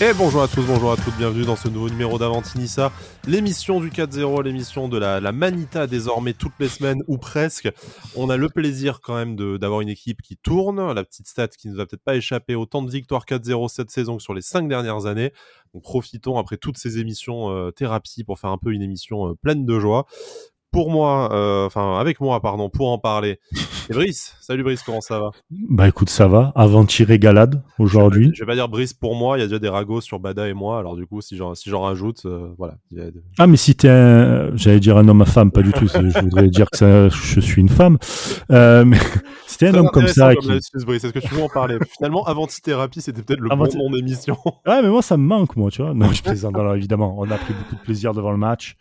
Et bonjour à tous, bonjour à toutes, bienvenue dans ce nouveau numéro d'Avantinissa, l'émission du 4-0, l'émission de la, Manita désormais toutes les semaines ou presque. On a le plaisir quand même d'avoir une équipe qui tourne, la petite stat qui nous a peut-être pas échappé, autant de victoires 4-0 cette saison que sur les cinq dernières années. Donc profitons après toutes ces émissions euh, thérapie pour faire un peu une émission euh, pleine de joie pour moi, euh, enfin avec moi, pardon, pour en parler. Et Brice, salut Brice, comment ça va? Bah écoute, ça va. Avant-hier régalade aujourd'hui. Je vais pas dire Brice pour moi, il y a déjà des ragots sur Bada et moi, alors du coup, si j'en si j'en rajoute, euh, voilà. Ah mais si t'es un, j'allais dire un homme à femme, pas du tout. je voudrais dire que ça, je suis une femme. Euh, mais c'était un homme comme ça. Comme qui... Brice, est-ce que tu veux en parler? Finalement, Avant-thérapie, c'était peut-être le bon nom d'émission. Ah mais moi ça me manque, moi, tu vois. Non, je plaisante. alors évidemment, on a pris beaucoup de plaisir devant le match.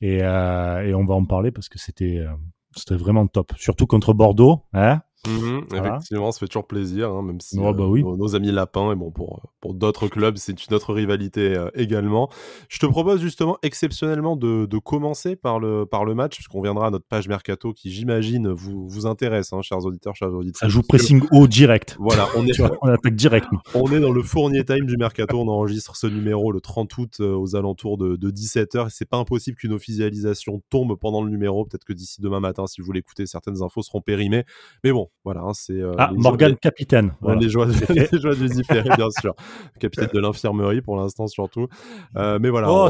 Et, euh, et, on va en parler parce que c'était euh, c'était vraiment top. Surtout contre Bordeaux. Hein Mhm, effectivement, ça fait toujours plaisir, hein, même si bah euh, nos, amis lapins, et bon, pour, pour d'autres clubs, c'est une autre rivalité euh, également. Je te propose justement exceptionnellement de, de, commencer par le, par le match, puisqu'on viendra à notre page Mercato qui, j'imagine, vous, vous intéresse, hein, chers auditeurs, chers auditeurs. Ça joue pressing haut direct. Voilà, on est, on attaque direct. On est dans le fournier time du Mercato, on enregistre ce numéro le 30 août euh, aux alentours de, de 17h. C'est pas impossible qu'une officialisation tombe pendant le numéro, peut-être que d'ici demain matin, si vous l'écoutez, certaines infos seront périmées. Mais bon, voilà, hein, c'est. Euh, ah, Morgan Capitaine. Les, joies, les joies du bien sûr. Capitaine de l'infirmerie pour l'instant, surtout. Euh, mais voilà, oh,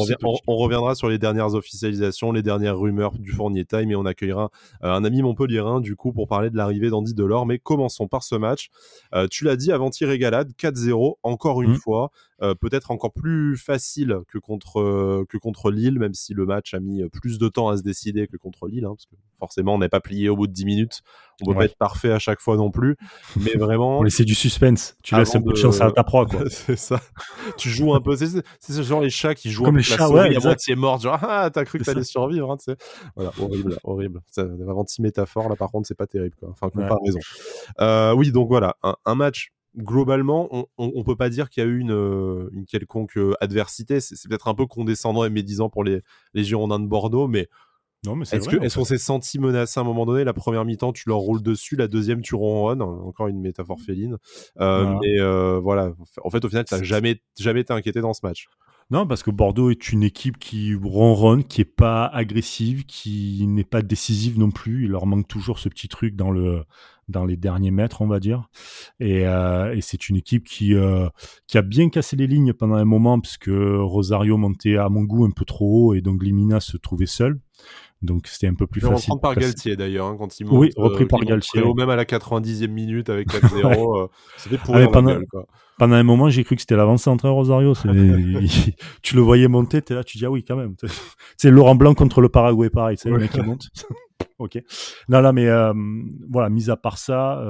on, reviendra sur les dernières officialisations, les dernières rumeurs du Fournier Time et on accueillera euh, un ami montpelliérain, du coup, pour parler de l'arrivée d'Andy Delors. Mais commençons par ce match. tu l'as dit, avant-hier régalade, 4-0, encore une mmh. fois. Peut-être encore plus facile que contre, que contre Lille, même si le match a mis plus de temps à se décider que contre Lille, hein, parce que forcément, on n'est pas plié au bout de 10 minutes. On peut pas être parfait à chaque fois non plus, mais vraiment. On laisser du suspense. Tu laisses un peu de chance à ta proie, quoi. c'est ça. Tu joues un peu. C'est ce genre les chats qui jouent comme les chats, ouais, à moitié mort. Genre, ah, t'as cru que t'allais survivre, hein. Voilà, horrible, horrible. Ça, avant six métaphores, là, par contre, c'est pas terrible, quoi. Enfin, comparaison. Euh, oui, donc voilà, un, match globalement, on, on, peut pas dire qu'il y a eu une, une quelconque euh, adversité. C'est peut-être un peu condescendant et médisant pour les, les Girondins de Bordeaux, mais est-ce qu'on s'est senti menacé à un moment donné? La première mi-temps, tu leur roules dessus, la deuxième, tu ronronnes. Encore une métaphore féline. Euh, mais euh, voilà, en fait, au final, ça n'a jamais, jamais été inquiété dans ce match. Non, parce que Bordeaux est une équipe qui ronronne, qui est pas agressive, qui n'est pas décisive non plus. Il leur manque toujours ce petit truc dans le dans les derniers mètres, on va dire. Et, euh, et c'est une équipe qui qui a bien cassé les lignes pendant un moment, puisque Rosario montait à mon goût un peu trop haut et donc Limina se trouvait seul. Donc c'était un peu plus facile. Reprendre par Galtier d'ailleurs, hein, quand il monte. Oui, repris euh, par Galtier. Même à la 90e minute avec 4-0, euh, c'était pour pendant, pendant, un moment, j'ai cru que c'était l'avant-centre Rosario. tu le voyais monter, es là, tu dis ah oui quand même. C'est Laurent Blanc contre le Paraguay, pareil, c'est le mec qui monte. Ok. Non, là, mais euh, voilà, mis à part ça,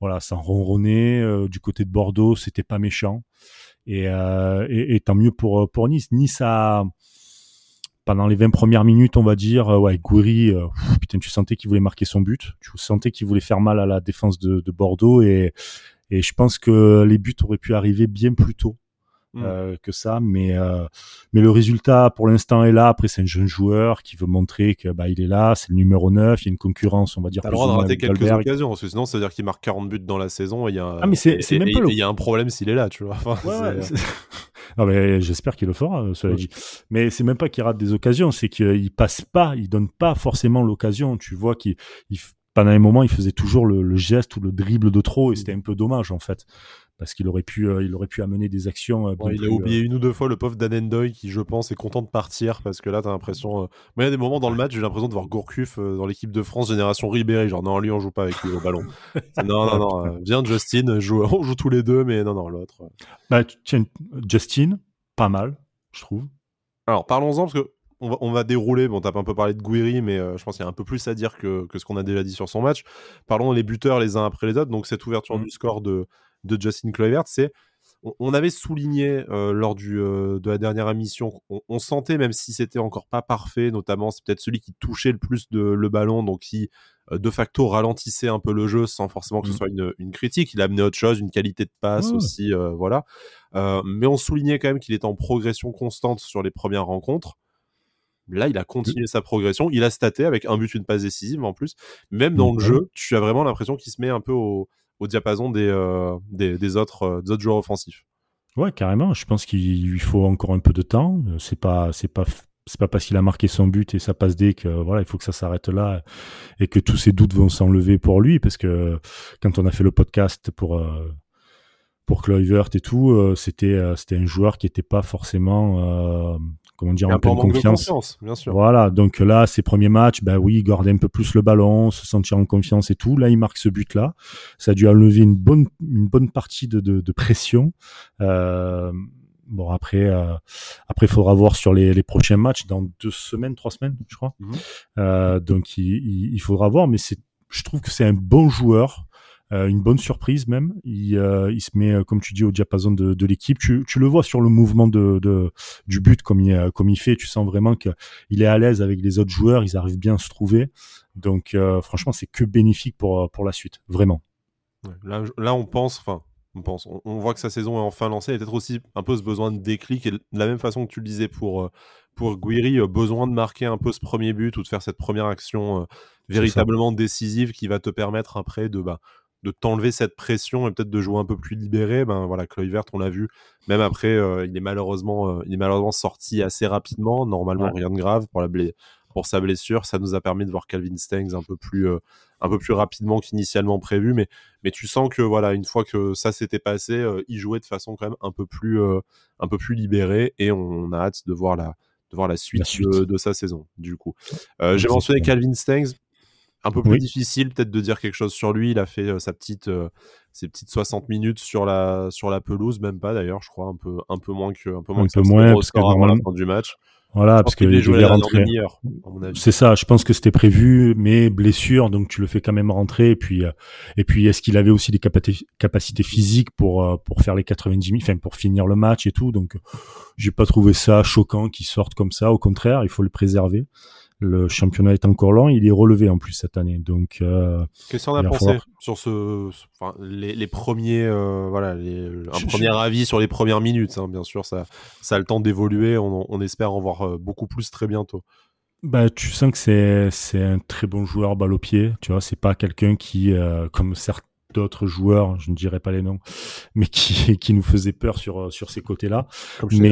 voilà, ça ronronnait du côté de Bordeaux, c'était pas méchant. Et, et, tant mieux pour pour Nice. Nice a pendant les 20 premières minutes, on va dire, euh, ouais, euh, putain, tu sentais qu'il voulait marquer son but, tu sentais qu'il voulait faire mal à la défense de, Bordeaux et, et je pense que les buts auraient pu arriver bien plus tôt. Mm. Euh, que ça, mais mais le résultat pour l'instant est là. Après, c'est un jeune joueur qui veut montrer que bah il est là, c'est le numéro 9, il y a une concurrence, on va dire. T'as le droit de rater quelques occasions, parce que sinon, ça veut dire qu'il marque 40 buts dans la saison et il y a. Ah, mais c'est même pas. Il y a un problème s'il est là, tu vois. Non, mais j'espère qu'il le fera, euh, cela dit. Mais c'est même pas qu'il rate des occasions, c'est qu'il passe pas, il donne pas forcément l'occasion. Tu vois qu'il, pendant un moment, il faisait toujours le, geste ou le dribble de trop, et c'était un peu dommage en fait parce qu'il aurait pu, euh, il aurait pu amener des actions. Euh, il a oublié une ou deux fois le pauvre Danendoy qui, je pense, est content de partir parce que là, tu as l'impression. Moi, il y a des moments dans le match, j'ai l'impression de voir Gourcuff dans l'équipe de France génération Ribéry. Genre, non, lui, on joue pas avec lui au ballon. non, non, non. viens, Justin, joue, on joue tous les deux, mais non, non, l'autre. Bah, tiens, Justin, pas mal, je trouve. Alors parlons-en parce que on va, dérouler. Bon, t'as un peu parlé de Guiri, mais euh, je pense qu'il y a un peu plus à dire que, ce qu'on a déjà dit sur son match. Parlons les buteurs les uns après les autres. Donc cette ouverture mmh. du score de, de Justin Kluivert, c'est on, avait souligné euh, lors du, euh, de la dernière émission, on, sentait, même si c'était encore pas parfait, notamment c'est peut-être celui qui touchait le plus de, le ballon, donc qui euh, de facto ralentissait un peu le jeu sans forcément que ce mmh. soit une, critique. Il a amené autre chose, une qualité de passe aussi, voilà. mais on soulignait quand même qu'il était en progression constante sur les premières rencontres. Là, il a continué sa progression. Il a staté avec un but, une passe décisive en plus. Même dans le jeu, tu as vraiment l'impression qu'il se met un peu au, au diapason des, euh, des, autres, euh, des, autres, joueurs offensifs. Ouais, carrément. Je pense qu'il lui faut encore un peu de temps. C'est pas, c'est pas, c'est pas parce qu'il a marqué son but et ça passe dès que voilà, il faut que ça s'arrête là et que tous ces doutes vont s'enlever pour lui parce que quand on a fait le podcast pour euh, pour et tout, euh, c'était euh, c'était un joueur qui était pas forcément comment dire, en pleine confiance. bien sûr. Voilà, donc là, ses premiers matchs, ben oui, il gardait un peu plus le ballon, se sentir en confiance et tout. Là, il marque ce but-là. Ça a dû enlever une bonne, une bonne partie de, de, de pression. Euh, bon, après, euh, après, il faudra voir sur les, les, prochains matchs, dans deux semaines, trois semaines, je crois. Mhm. Euh, donc, il, il, faudra voir, mais c'est, je trouve que c'est un bon joueur. Euh, une bonne surprise même. Il, euh, il, se met, euh, comme tu dis, au diapason de, de l'équipe. Tu, tu, le vois sur le mouvement de, de du but comme il, comme il fait. Tu sens vraiment qu'il est à l'aise avec les autres joueurs. Ils arrivent bien à se trouver. Donc franchement, c'est que bénéfique pour, pour la suite, vraiment. Là, là, on pense, enfin, on pense, on, voit que sa saison est enfin lancée. Il y a peut-être aussi un peu ce besoin de déclic. Et de la même façon que tu le disais pour, pour Guiri, besoin de marquer un peu ce premier but ou de faire cette première action véritablement décisive qui va te permettre après de, bah, de t'enlever cette pression et peut-être de jouer un peu plus libéré. Ben voilà, Kluivert, on l'a vu, même après, euh, il est malheureusement, euh, il est malheureusement sorti assez rapidement. Normalement, rien de grave pour la pour sa blessure. Ça nous a permis de voir Calvin Stengs un peu plus, euh, un peu plus rapidement qu'initialement prévu. Mais, mais tu sens que voilà, une fois que ça s'était passé, il jouait de façon quand même un peu plus, un peu plus libérée et on, a hâte de voir la, de voir la suite, De, de, sa saison. Du coup, j'ai mentionné Calvin Stengs un peu plus difficile peut-être de dire quelque chose sur lui. Il a fait euh, sa petite, euh, ses petites 60 minutes sur la, sur la pelouse, même pas d'ailleurs, je crois, un peu, un peu moins que, un peu moins que moins, parce avant la fin du match. Voilà, parce qu'il devait rentrer. C'est ça, je pense que c'était prévu, mais blessure, donc tu le fais quand même rentrer. Et puis, euh, et puis est-ce qu'il avait aussi des capacités physiques pour pour faire les 90 minutes, enfin pour finir le match et tout. Donc, j'ai pas trouvé ça choquant qu'il sorte comme ça. Au contraire, il faut le préserver. Le championnat est encore lent, il est relevé en plus cette année. Donc, euh, qu'est-ce qu'on a pensé sur ce, enfin, les, premiers, euh, voilà, les, un premier avis sur les premières minutes. Hein, bien sûr, ça, ça a le temps d'évoluer. On, espère en voir euh, beaucoup plus très bientôt. Bah, tu sens que c'est c'est un très bon joueur balle au pied. Tu vois, c'est pas quelqu'un qui, comme certains d'autres joueurs, je ne dirais pas les noms, mais qui, qui nous faisait peur sur, sur ces côtés-là. mais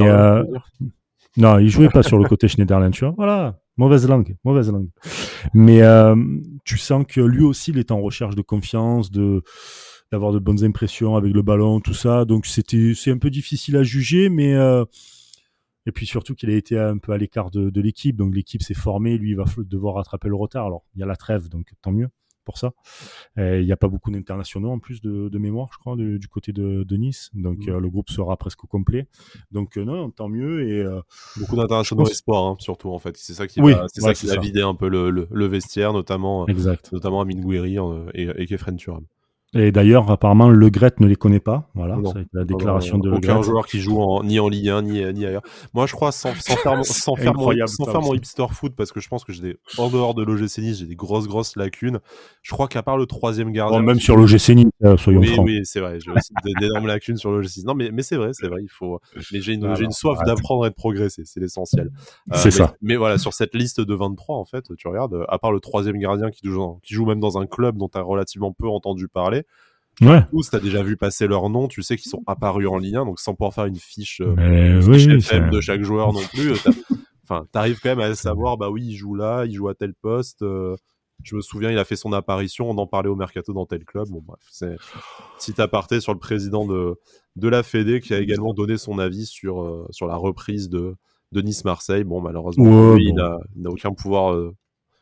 non, il jouait pas sur le côté Schneiderlin, tu vois. Voilà, Mauvaise langue, mauvaise langue. Mais euh, tu sens que lui aussi, il est en recherche de confiance, d'avoir de bonnes impressions avec le ballon, tout ça. Donc c'était c'est un peu difficile à juger, mais euh, et puis surtout qu'il a été un peu à l'écart de l'équipe. Donc l'équipe s'est formée, lui il va devoir rattraper le retard. Alors il y a la trêve, donc tant mieux pour ça. Il n'y a pas beaucoup d'internationaux en plus de, mémoire, je crois, du côté de, Nice. Donc mmh. euh, le groupe sera presque complet. Donc euh, non, tant mieux. Et, euh, beaucoup d'internationaux espoirs, hein, surtout en fait. C'est ça qui, va, ça qui a vidé un peu le, le, vestiaire, notamment, exact. notamment Amin Gouiri et, et Kefren Turam. Et d'ailleurs, apparemment, Le Gret ne les connaît pas. Voilà, la déclaration de Le Aucun joueur qui joue en, ni en Ligue 1 ni, ni ailleurs. Moi, je crois, sans, sans faire, sans faire, mon, sans faire mon hipster foot, parce que je pense que j'ai des, en dehors de l'OGC Nice, j'ai des grosses, grosses lacunes. Je crois qu'à part le troisième gardien. même sur l'OGC Nice, euh, soyons oui, francs. Oui, c'est vrai. J'ai aussi d'énormes lacunes sur l'OGC Nice. Non, mais, mais c'est vrai, c'est vrai. Il faut, mais j'ai une, j'ai une soif d'apprendre et de progresser. C'est l'essentiel. Euh, c'est ça. Mais voilà, sur cette liste de 23, en fait, tu regardes, à part le troisième gardien qui joue, qui joue même dans un club dont tu as relativement peu entendu parler, Ouais. Tous, t'as déjà vu passer leur nom, tu sais qu'ils sont apparus en lien, donc sans pouvoir faire une fiche, euh, oui, de chaque joueur non plus. Euh, enfin, t'arrives quand même à savoir, bah oui, il joue là, il joue à tel poste. Euh, je me souviens, il a fait son apparition, on en parlait au mercato dans tel club. Bon, bref, c'est petit aparté sur le président de, de la Fédé qui a également donné son avis sur, euh, sur la reprise de, de Nice-Marseille. Bon, malheureusement, lui, il n'a aucun pouvoir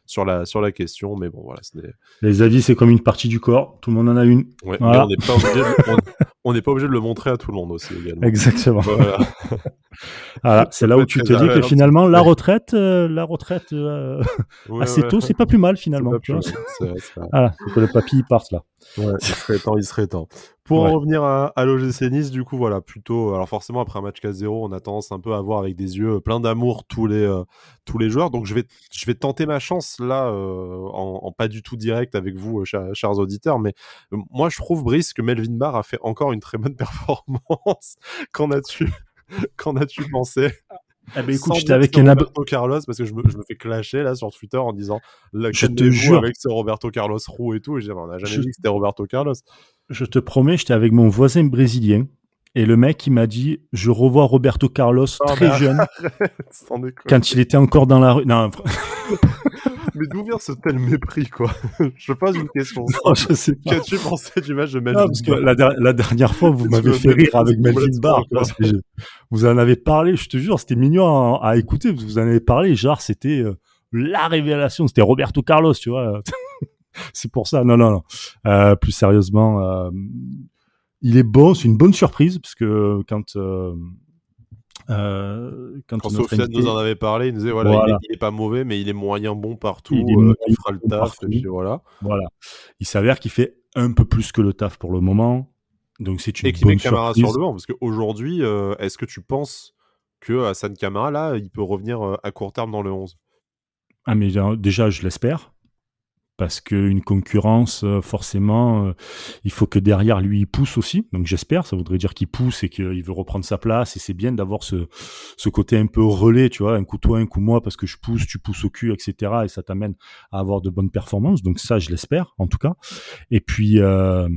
sur la, sur la question. Mais bon, voilà. Les avis, c'est comme une partie du corps. Tout le monde en a une. Ouais, mais on n'est pas, obligé de, on, pas obligé de le montrer à tout le monde aussi également. Exactement. Voilà. voilà c'est là où tu te dis que finalement, la retraite, euh, la retraite euh, assez tôt, c'est pas plus mal finalement. Plus, voilà, que le papy parte là. Ouais, il serait temps, il serait temps. Pour en revenir à, à l'OGC Nice, du coup, voilà, plutôt. Alors, forcément, après un match 4-0, on a tendance un peu à voir avec des yeux plein d'amour tous les, euh, tous les joueurs. Donc, je vais, je vais tenter ma chance là, euh, en, pas du tout direct avec vous, euh, chers, auditeurs. Mais moi, je trouve, Brice, que Melvin Barr a fait encore une très bonne performance. Qu'en as-tu, qu'en as-tu pensé? Eh ben, écoute, j'étais avec Roberto Carlos parce que je me, je me, fais clasher là sur Twitter en disant je te jure. avec ce Roberto Carlos roux et tout et je dis, on n'a jamais je... dit que c'était Roberto Carlos. Je te promets j'étais avec mon voisin brésilien Et le mec, il m'a dit, je revois Roberto Carlos très jeune, quand il était encore dans la rue. Non, mais d'où vient ce tel mépris, quoi Je pose une question. Non, je sais pas. Qu'as-tu pensé du match de Melvin non, parce que la, la, dernière fois, vous m'avez fait rire avec Melvin Barr. Vous en avez parlé, je te jure, c'était mignon à, à, écouter. Vous en avez parlé, genre, c'était euh, la révélation. C'était Roberto Carlos, tu vois. c'est pour ça. Non, non, non. Euh, plus sérieusement, euh, il est bon. C'est une bonne surprise parce que quand euh, quand, quand Sofiane nous en avait parlé, il nous disait voilà, Il, est, pas mauvais, mais il est moyen bon partout. Il, euh, fera le taf. Et puis voilà. Voilà. Il s'avère qu'il fait un peu plus que le taf pour le moment. Donc c'est une et bonne met Camara sur le banc parce qu'aujourd'hui, euh, est-ce que tu penses que Hassan Camara là, il peut revenir à court terme dans le 11 Ah mais déjà, je l'espère parce qu'une concurrence, euh, forcément, euh, il faut que derrière lui il pousse aussi. Donc j'espère, ça voudrait dire qu'il pousse et qu'il veut reprendre sa place. Et c'est bien d'avoir ce, côté un peu relais, tu vois, un coup toi, un coup moi, parce que je pousse, tu pousses au cul, etc. Et ça t'amène à avoir de bonnes performances. Donc ça, je l'espère, en tout cas. Et puis, euh,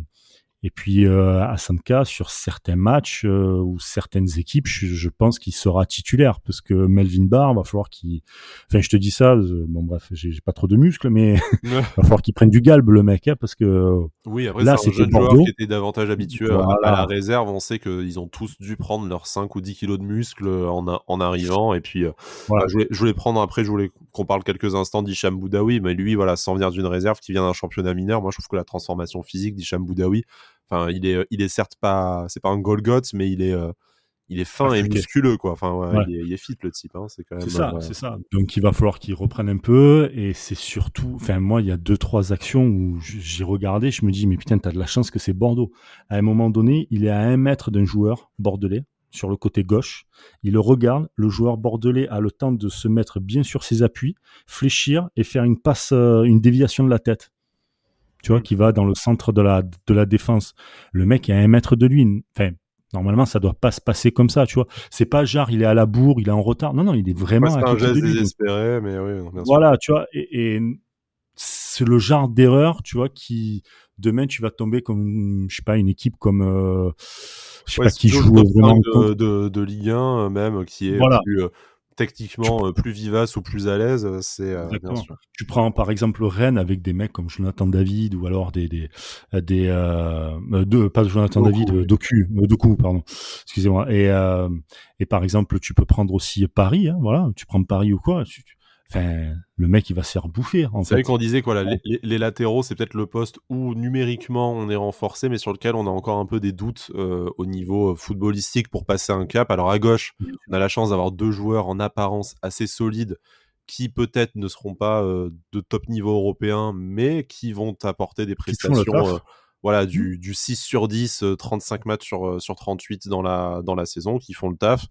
et puis euh, à Sanka, sur certains matchs euh, ou certaines équipes, je, pense qu'il sera titulaire parce que Melvin Barr va falloir qu'il. Enfin, je te dis ça. Euh, bon, bref, j'ai pas trop de muscles, mais il va falloir qu'il prenne du galbe le mec, hein, parce que. Oui, après là, c'est un jeune joueur qui était davantage habitué à la réserve. On sait qu'ils ont tous dû prendre leurs 5 ou 10 kilos de muscles en, en arrivant. Et puis, voilà. je, voulais, je, voulais, prendre après, je voulais qu'on parle quelques instants d'Hicham Boudaoui, mais lui, voilà, sans venir d'une réserve qui vient d'un championnat mineur, moi, je trouve que la transformation physique d'Hicham Boudaoui Enfin, il est, euh, il est certes pas, c'est pas un Golgoth, mais il est, euh, il est fin et musculeux, quoi. Enfin, ouais, Il, est, il, est, fit le type. Hein. C'est quand même. C'est ça, c'est ça. Donc, il va falloir qu'il reprenne un peu. Et c'est surtout, enfin, moi, il y a deux, trois actions où j'ai regardé, je me dis, mais putain, t'as de la chance que c'est Bordeaux. À un moment donné, il est à un mètre d'un joueur bordelais sur le côté gauche. Il le regarde. Le joueur bordelais a le temps de se mettre bien sur ses appuis, fléchir et faire une passe, euh, une déviation de la tête tu vois, qui va dans le centre de la, de la défense. Le mec est à un mètre de lui. Enfin, normalement, ça doit pas se passer comme ça, tu vois. C'est pas genre, il est à la bourre, il est en retard. Non, non, il est vraiment à un geste désespéré, mais oui, bien Voilà, tu vois, et, c'est le genre d'erreur, tu vois, qui demain tu vas tomber comme, je sais pas, une équipe comme, euh, je sais pas qui joue vraiment de, de, de, Ligue 1 euh, même, qui est voilà. plus, euh, techniquement euh, plus vivace ou plus à l'aise, euh, c'est euh, bien sûr. Tu prends par exemple Rennes avec des mecs comme Jonathan David ou alors des des des euh, pas Jonathan David, oui. Doku, Doku pardon. Excusez-moi. Et et par exemple, tu peux prendre aussi Paris, hein, voilà, tu prends Paris ou quoi, tu, Enfin, le mec, il va se faire bouffer. C'est vrai qu'on disait que voilà, les, les, latéraux, c'est peut-être le poste où numériquement on est renforcé, mais sur lequel on a encore un peu des doutes euh, au niveau euh, footballistique pour passer un cap. Alors à gauche, on a la chance d'avoir deux joueurs en apparence assez solides qui peut-être ne seront pas euh, de top niveau européen, mais qui vont apporter des prestations. Euh, voilà, du, du 6 sur 10, 35 matchs sur, sur 38 dans la, dans la saison, qui font le taf.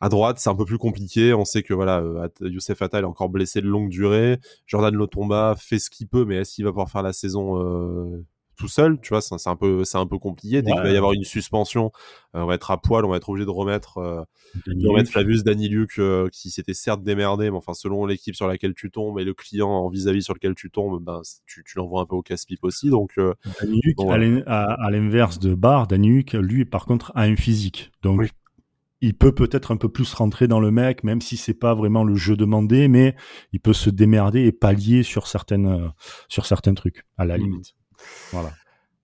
À droite, c'est un peu plus compliqué. On sait que voilà, euh, Youssef Attal est encore blessé de longue durée. Jordan Lotomba fait ce qu'il peut, mais est-ce qu'il va pouvoir faire la saison euh, tout seul? Tu vois, c'est un peu, c'est un peu compliqué. Dès qu'il va y avoir une suspension, euh, on va être à poil, on va être obligé de remettre, euh, de remettre Flavius Daniliuk euh, qui s'était certes démerdé, mais enfin selon l'équipe sur laquelle tu tombes et le client vis-à-vis sur lequel tu tombes, ben tu, tu l'envoies un peu au casse-pipe aussi. Donc, bon, à l'inverse de Barr, Daniliuk, lui par contre a un physique. Donc oui il peut peut-être un peu plus rentrer dans le mec, même si c'est pas vraiment le jeu demandé, mais il peut se démerder et pallier sur certaines, euh, sur certains trucs, à la mmh. limite. Voilà.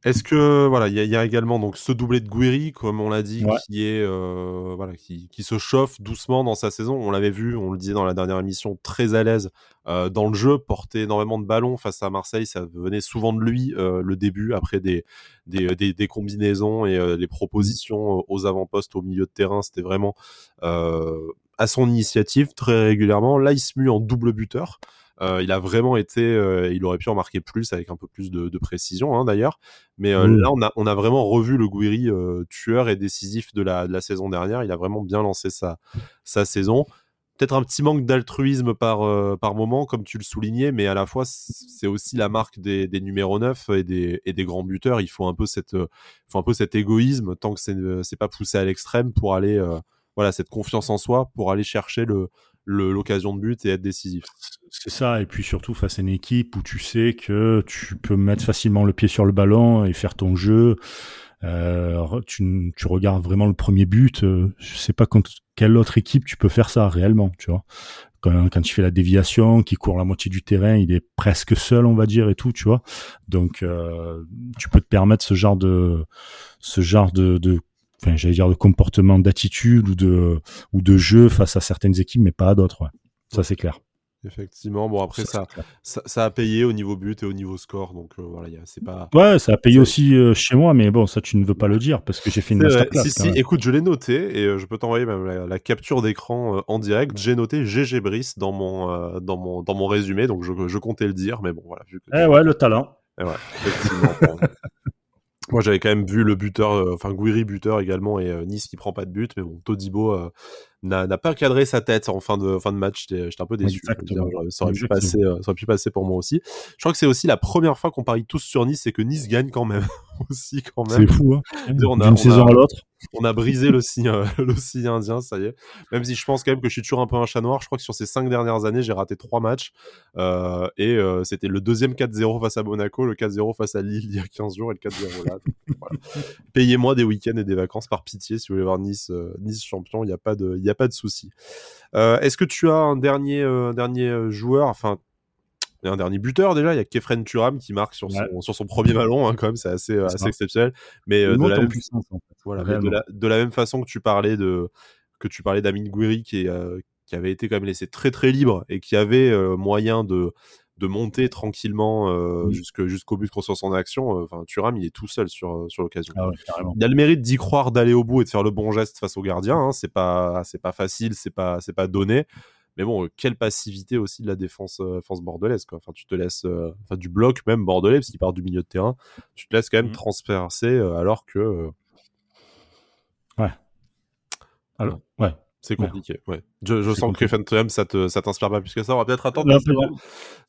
Est-ce que voilà, il y, y, a également donc ce doublé de Guiri, comme on l'a dit, ouais. qui est euh, voilà, qui, qui, se chauffe doucement dans sa saison. On l'avait vu, on le disait dans la dernière émission, très à l'aise euh, dans le jeu, porter énormément de ballons face à Marseille, ça venait souvent de lui euh, le début après des des, des, des combinaisons et les propositions aux avant-postes au milieu de terrain, c'était vraiment à son initiative très régulièrement. Là, il se mue en double buteur. Euh, il a vraiment été, euh, il aurait pu en marquer plus avec un peu plus de, de précision hein, d'ailleurs. Mais euh, mmh. là, on a, on a vraiment revu le Guiri tueur et décisif de la, de la saison dernière. Il a vraiment bien lancé sa, sa saison. Peut-être un petit manque d'altruisme par, euh, par moment, comme tu le soulignais, mais à la fois, c'est aussi la marque des, des numéros 9 et des, et des grands buteurs. Il faut un peu, cette, faut un peu cet égoïsme, tant que c'est pas poussé à l'extrême, pour aller, voilà, cette confiance en soi, pour aller chercher le, l'occasion de but et être décisif. C'est ça, et puis surtout face à une équipe où tu sais que tu peux mettre facilement le pied sur le ballon et faire ton jeu. tu, tu, regardes vraiment le premier but, je sais pas contre quelle autre équipe tu peux faire ça réellement, tu vois. Quand, quand il fait la déviation, qui court la moitié du terrain, il est presque seul, on va dire, et tout, tu vois. Donc, tu peux te permettre ce genre de, ce genre de enfin, j'allais dire de comportement, d'attitude ou de, ou de jeu face à certaines équipes, mais pas à d'autres. Ça, c'est clair. Effectivement, bon après ça, ça, a payé au niveau but et au niveau score, donc euh, voilà, c'est pas. Ouais, ça a payé aussi euh, chez moi, mais bon, ça tu ne veux pas le dire parce que j'ai fait une masterclass. Si si, écoute, je l'ai noté et euh, je peux t'envoyer même la, capture d'écran en direct. J'ai noté GG Brice dans mon dans mon dans mon résumé, donc je, je comptais le dire, mais bon voilà. eh ouais, le talent. Eh ouais, effectivement. Moi, j'avais quand même vu le buteur, enfin Guiri buteur également, et Nice qui prend pas de but, mais bon, Todibo n'a pas cadré sa tête en fin de, fin de match. J'étais un peu déçu. ça, aurait pu passer, euh, ça aurait pu passer pour moi aussi. Je crois que c'est aussi la première fois qu'on parie tous sur Nice et que Nice gagne quand même. aussi, quand même. C'est fou, hein. D'une saison à l'autre on a brisé le signe, euh, le signe indien, ça y est. Même si je pense quand même que je suis toujours un peu un chat noir. Je crois que sur ces cinq dernières années, j'ai raté trois matchs. Euh, et euh, c'était le deuxième 4-0 face à Monaco, le 4-0 face à Lille il y a 15 jours et le 4-0 là. Payez-moi des week-ends et des vacances par pitié si vous voulez voir Nice, champion. Il n'y a pas de, souci. Est-ce que tu as un dernier, un dernier joueur, enfin, un dernier buteur déjà. Il y a Kefren Turam qui marque sur son, sur son premier ballon, hein, quand même, c'est assez, assez exceptionnel. Mais, euh, de, la même... voilà, de, la, même façon que tu parlais de que tu parlais d'Amin Gouiri qui, euh, qui avait été quand même laissé très très libre et qui avait euh, moyen de de monter tranquillement jusqu'au but sur son action. Enfin, Thuram, il est tout seul sur, sur l'occasion. Ah il a le mérite d'y croire, d'aller au bout et de faire le bon geste face au gardien. Hein. C'est pas, c'est pas facile, c'est pas, c'est pas donné. Mais bon, euh, quelle passivité aussi de la défense, euh, défense bordelaise. Quoi. Enfin, tu te laisses, euh, enfin, du bloc même bordelais, parce qu'il part du milieu de terrain, tu te laisses quand même mmh. transpercer alors que. Ouais. Alors, ouais. C'est compliqué, ouais. Je, je sens que Phantom, ça te, ça t'inspire pas plus que ça. On va peut-être attendre de, savoir,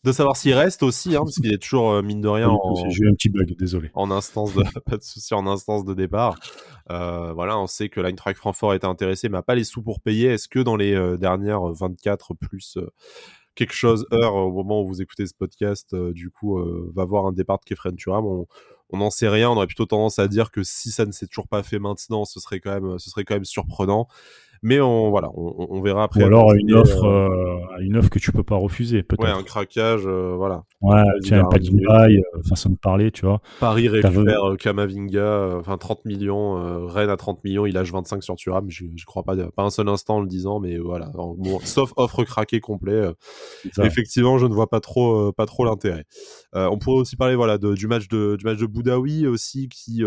de savoir s'il reste aussi, hein, parce qu'il est toujours, euh, mine de rien, J'ai eu un petit bug, désolé. En instance de, pas de souci, en instance de départ. Euh, voilà, on sait que l'Eintracht Francfort était intéressé, mais n'a pas les sous pour payer. Est-ce que dans les euh, dernières 24 plus quelque chose heure au moment où vous écoutez ce podcast, du coup, va voir un départ de Kefren Turam on n'en sait rien. On aurait plutôt tendance à dire que si ça ne s'est toujours pas fait maintenant, ce serait quand même, ce serait quand même surprenant. Mais on, voilà, on, verra après. Ou alors une offre, euh, euh, une offre que tu peux pas refuser, peut-être. Ouais, un craquage, euh, voilà. Ouais, tiens, pas de façon de parler, tu vois. Paris récupère Kamavinga, enfin 30 millions, Rennes à 30 millions, il lâche 25 sur Thuram, je, je crois pas, pas un seul instant en le disant, mais voilà. sauf offre craquée complet, effectivement, je ne vois pas trop, pas trop l'intérêt. on pourrait aussi parler, voilà, du match de, du match de Boudaoui aussi, qui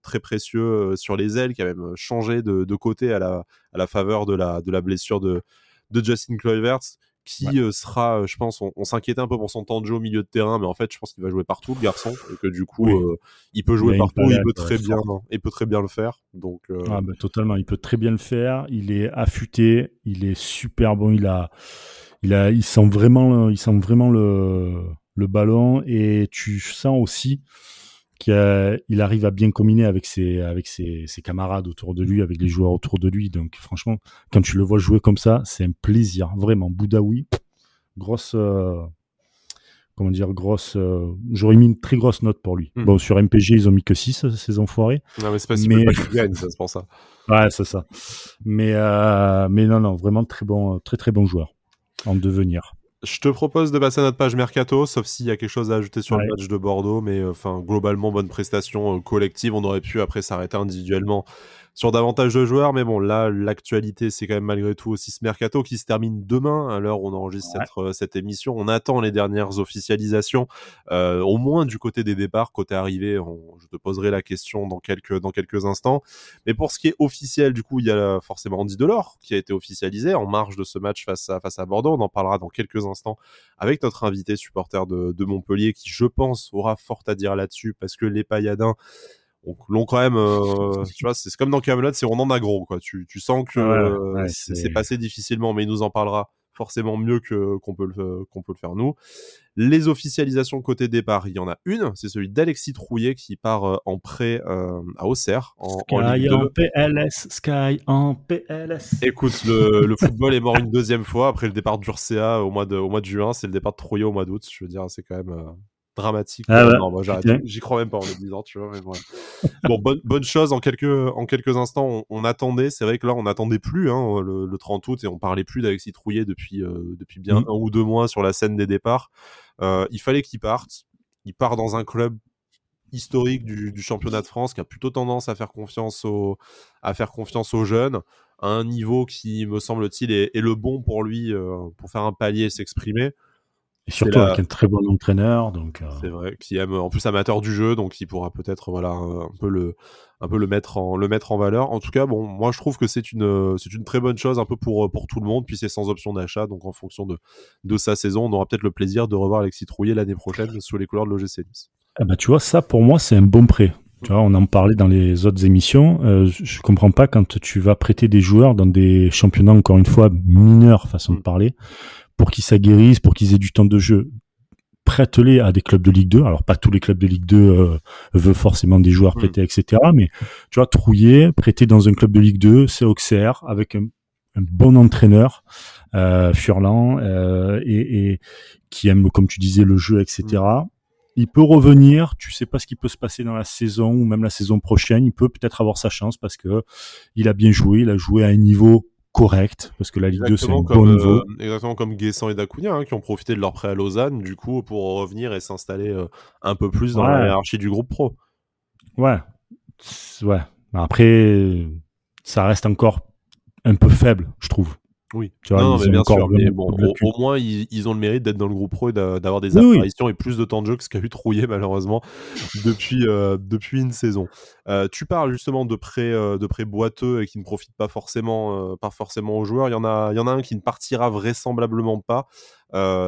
très précieux sur les ailes, qui a même changé de, de côté à la à la faveur de la, de la blessure de, de Justin Kluivert qui euh, sera, euh, je pense, on, s'inquiétait un peu pour son temps de jeu au milieu de terrain, mais en fait, je pense qu'il va jouer partout, le garçon, et que du coup, euh, il peut jouer partout, il peut très bien, il peut très bien le faire. Donc, ah, bah, totalement, il peut très bien le faire. Il est affûté, il est super bon, il a, il a, il sent vraiment, il sent vraiment le, le ballon, et tu sens aussi qu'il arrive à bien combiner avec ses, avec ses, camarades autour de lui, avec les joueurs autour de lui. Donc franchement, quand tu le vois jouer comme ça, c'est un plaisir. Vraiment, Boudaoui, grosse... Euh, comment dire, grosse... Euh, j'aurais mis une très grosse note pour lui. Hmm. Bon, sur MPG, ils ont mis que 6, ces enfoirés. Non, mais c'est pas si mais... gagne, c'est pour ça. Ouais, c'est ça. Mais, euh, mais non, non, vraiment très bon, très très bon joueur en devenir. Je te propose de passer à notre page mercato, sauf s'il y a quelque chose à ajouter sur le match de Bordeaux, mais euh, enfin globalement bonne prestation euh, collective. On aurait pu après s'arrêter individuellement sur davantage de joueurs. Mais bon, là, l'actualité, c'est quand même malgré tout aussi ce mercato qui se termine demain, à l'heure où on enregistre cette, euh, cette, émission. On attend les dernières officialisations, euh, au moins du côté des départs. Côté arrivée, je te poserai la question dans quelques, dans quelques instants. Mais pour ce qui est officiel, du coup, il y a forcément Andy Delors qui a été officialisé en marge de ce match face à, face à Bordeaux. On en parlera dans quelques instants avec notre invité supporter de, de Montpellier qui, je pense, aura fort à dire là-dessus parce que les Payadins l'ont quand même euh, tu vois c'est comme dans Camelot c'est on en a gros quoi. Tu, tu sens que euh, c'est passé difficilement mais il nous en parlera forcément mieux que qu'on peut le qu'on peut le faire nous. Les officialisations côté départ il y en a une. C'est celui d'Alexis Trouillet qui part euh, en prêt à Auxerre en, Sky en, PLS Sky en PLS écoute le, le football est mort une deuxième fois. Après le départ d'Urcea au mois de au mois de juin c'est le départ de Trouillet au mois d'août je veux dire c'est quand même dramatique. Ah non, j'y crois même pas en le disant, tu vois. bon, bonne, bonne chose en quelques, en quelques instants, on, attendait. C'est vrai que là, on n'attendait plus hein, le, 30 août et on parlait plus d'Alexis Trouillet depuis, euh, depuis bien mm. un ou deux mois sur la scène des départs. Euh, il fallait qu'il parte. Il part dans un club historique du, championnat de France qui a plutôt tendance à faire confiance aux, à faire confiance aux jeunes à un niveau qui me semble-t-il est, le bon pour lui euh, pour faire un palier et s'exprimer et surtout avec un très bon entraîneur. Donc, euh. C'est vrai, qui aime en plus amateur du jeu, donc il pourra peut-être voilà, un peu, le, un peu le, mettre en, le mettre en valeur. En tout cas, bon, moi je trouve que c'est une, c'est une très bonne chose un peu pour, pour tout le monde, puis c'est sans option d'achat, donc en fonction de, de sa saison, on aura peut-être le plaisir de revoir Alexis Trouillet l'année prochaine sous les couleurs de l'OGC Nice. Ah bah, tu vois, ça pour moi c'est un bon prêt. Tu vois, on en parlait dans les autres émissions. Euh, je comprends pas quand tu vas prêter des joueurs dans des championnats, encore une fois, mineurs, façon de mm. parler, pour qu'ils s'aguerrissent, pour qu'ils aient du temps de jeu. Prête-les à des clubs de Ligue 2. Alors, pas tous les clubs de Ligue 2 euh, veulent forcément des joueurs mm. prêtés, etc. Mais, tu vois, trouiller, prêter dans un club de Ligue 2, c'est Auxerre, avec un, bon entraîneur, euh, Furlan, euh, et, et, qui aime, comme tu disais, le jeu, etc il peut revenir, tu sais pas ce qui peut se passer dans la saison ou même la saison prochaine, il peut peut-être avoir sa chance parce que il a bien joué, il a joué à un niveau correct parce que la Ligue 2 c'est un bon niveau. Euh, exactement comme Guessant et Dacunia hein, qui ont profité de leur prêt à Lausanne du coup pour revenir et s'installer euh, un peu plus dans la hiérarchie du groupe pro. Ouais. Ouais. Après ça reste encore un peu faible, je trouve. Oui, tu vois, mais bien sûr. Mais bon, au, moins, ils, ont le mérite d'être dans le groupe pro et d'avoir des apparitions et plus de temps de jeu que ce qu'a eu Trouillet, malheureusement, depuis, euh, depuis une saison. Euh, tu parles justement de prêts euh, de prêts boiteux et qui ne profitent pas forcément, pas forcément aux joueurs. Il y, en a, il y en a un qui ne partira vraisemblablement pas.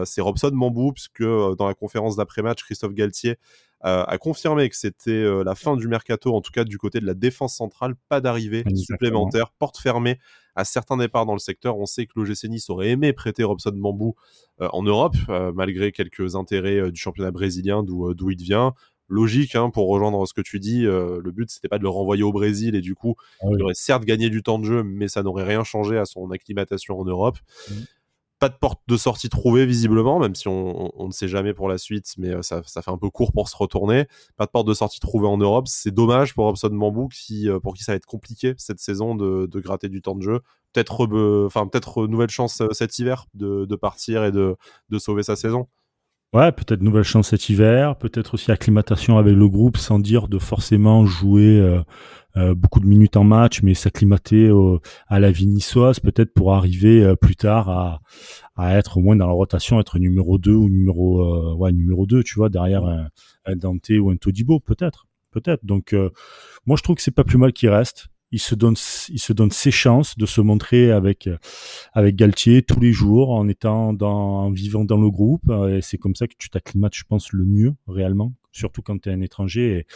C'est Robson Mambou, puisque dans la conférence d'après-match, Christophe Galtier a confirmé que c'était la fin du mercato, en tout cas du côté de la défense centrale, pas d'arrivée supplémentaire, porte fermée à certains départs dans le secteur. On sait que l'OGC Nice aurait aimé prêter Robson Bambou euh, en Europe, euh, malgré quelques intérêts euh, du championnat brésilien d'où il vient. Logique, hein, pour rejoindre ce que tu dis, le but c'était pas de le renvoyer au Brésil et du coup, ah il aurait certes gagné du temps de jeu, mais ça n'aurait rien changé à son acclimatation en Europe. Mmh pas de porte de sortie trouvée visiblement, même si on, ne sait jamais pour la suite, mais euh, ça, fait un peu court pour se retourner. Pas de porte de sortie trouvée en Europe, c'est dommage pour Robson Bambou qui, euh, pour qui ça va être compliqué cette saison de, gratter du temps de jeu. Peut-être, enfin peut-être nouvelle chance euh, cet hiver de, partir et de sauver sa saison. Ouais, peut-être nouvelle chance cet hiver, peut-être aussi acclimatation avec le groupe sans dire de forcément jouer euh, beaucoup de minutes en match, mais s'acclimater à la vie peut-être pour arriver euh, plus tard à, à, être au moins dans la rotation, être numéro 2 ou numéro euh, ouais numéro 2, tu vois, derrière un, un, Dante ou un Todibo, peut-être, peut-être. Donc moi je trouve que c'est pas plus mal qu'il reste il se donne, il se donne ses chances de se montrer avec avec Galtier tous les jours en étant dans, en vivant dans le groupe. Et c'est comme ça que tu t'acclimates, je pense, le mieux réellement surtout quand tu es un étranger.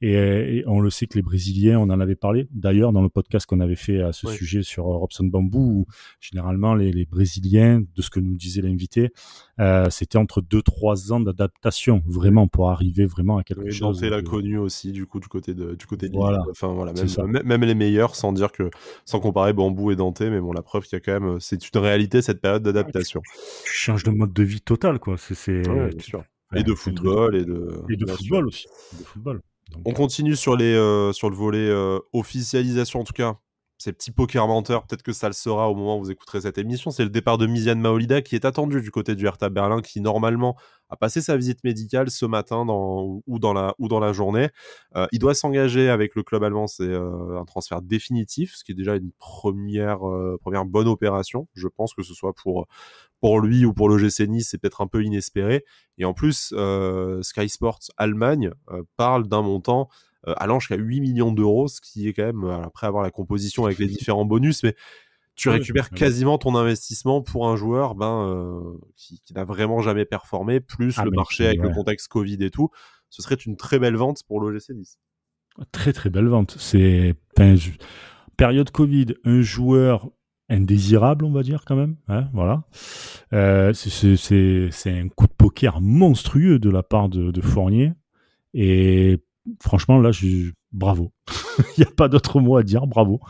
Et, on le sait que les Brésiliens, on en avait parlé d'ailleurs dans le podcast qu'on avait fait à ce sujet sur Robson Bambou, où généralement les, Brésiliens, de ce que nous disait l'invité, euh, c'était entre 2-3 ans d'adaptation, vraiment, pour arriver vraiment à quelque chose. L'a connu aussi, du coup, du côté de, du côté de voilà. Enfin, voilà, même, même, les meilleurs, sans dire que, sans comparer Bambou et Dante, mais bon, la preuve qu'il y a quand même, c'est une réalité cette période d'adaptation. Tu changes de mode de vie total, quoi. C'est, sûr et de football et de, et de football aussi. De football. on continue sur, les, euh, sur le volet euh, officialisation, en tout cas. Ces petits poker menteurs, peut-être que ça le sera au moment où vous écouterez cette émission. C'est le départ de Miziane Maolida qui est attendu du côté du Hertha Berlin, qui normalement a passé sa visite médicale ce matin ou, dans la, ou dans la journée. Euh, il doit s'engager avec le club allemand, c'est un transfert définitif, ce qui est déjà une première, première bonne opération. Je pense que ce soit pour, pour lui ou pour le GC Nice, c'est peut-être un peu inespéré. Et en plus, euh, Sky Sports Allemagne euh, parle d'un montant euh, allant jusqu'à 8 millions d'euros, ce qui est quand même, après avoir la composition avec les différents bonus, mais tu récupères quasiment ton investissement pour un joueur ben, qui, n'a vraiment jamais performé, plus ah, le marché avec le contexte Covid et tout. Ce serait une très belle vente pour le GC Nice. Très très belle vente. C'est période Covid, un joueur indésirable, on va dire quand même. Hein, voilà. Euh, c'est un coup de poker monstrueux de la part de, Fournier. Et franchement, là, je, bravo. Il n'y a pas d'autre mot à dire. Bravo.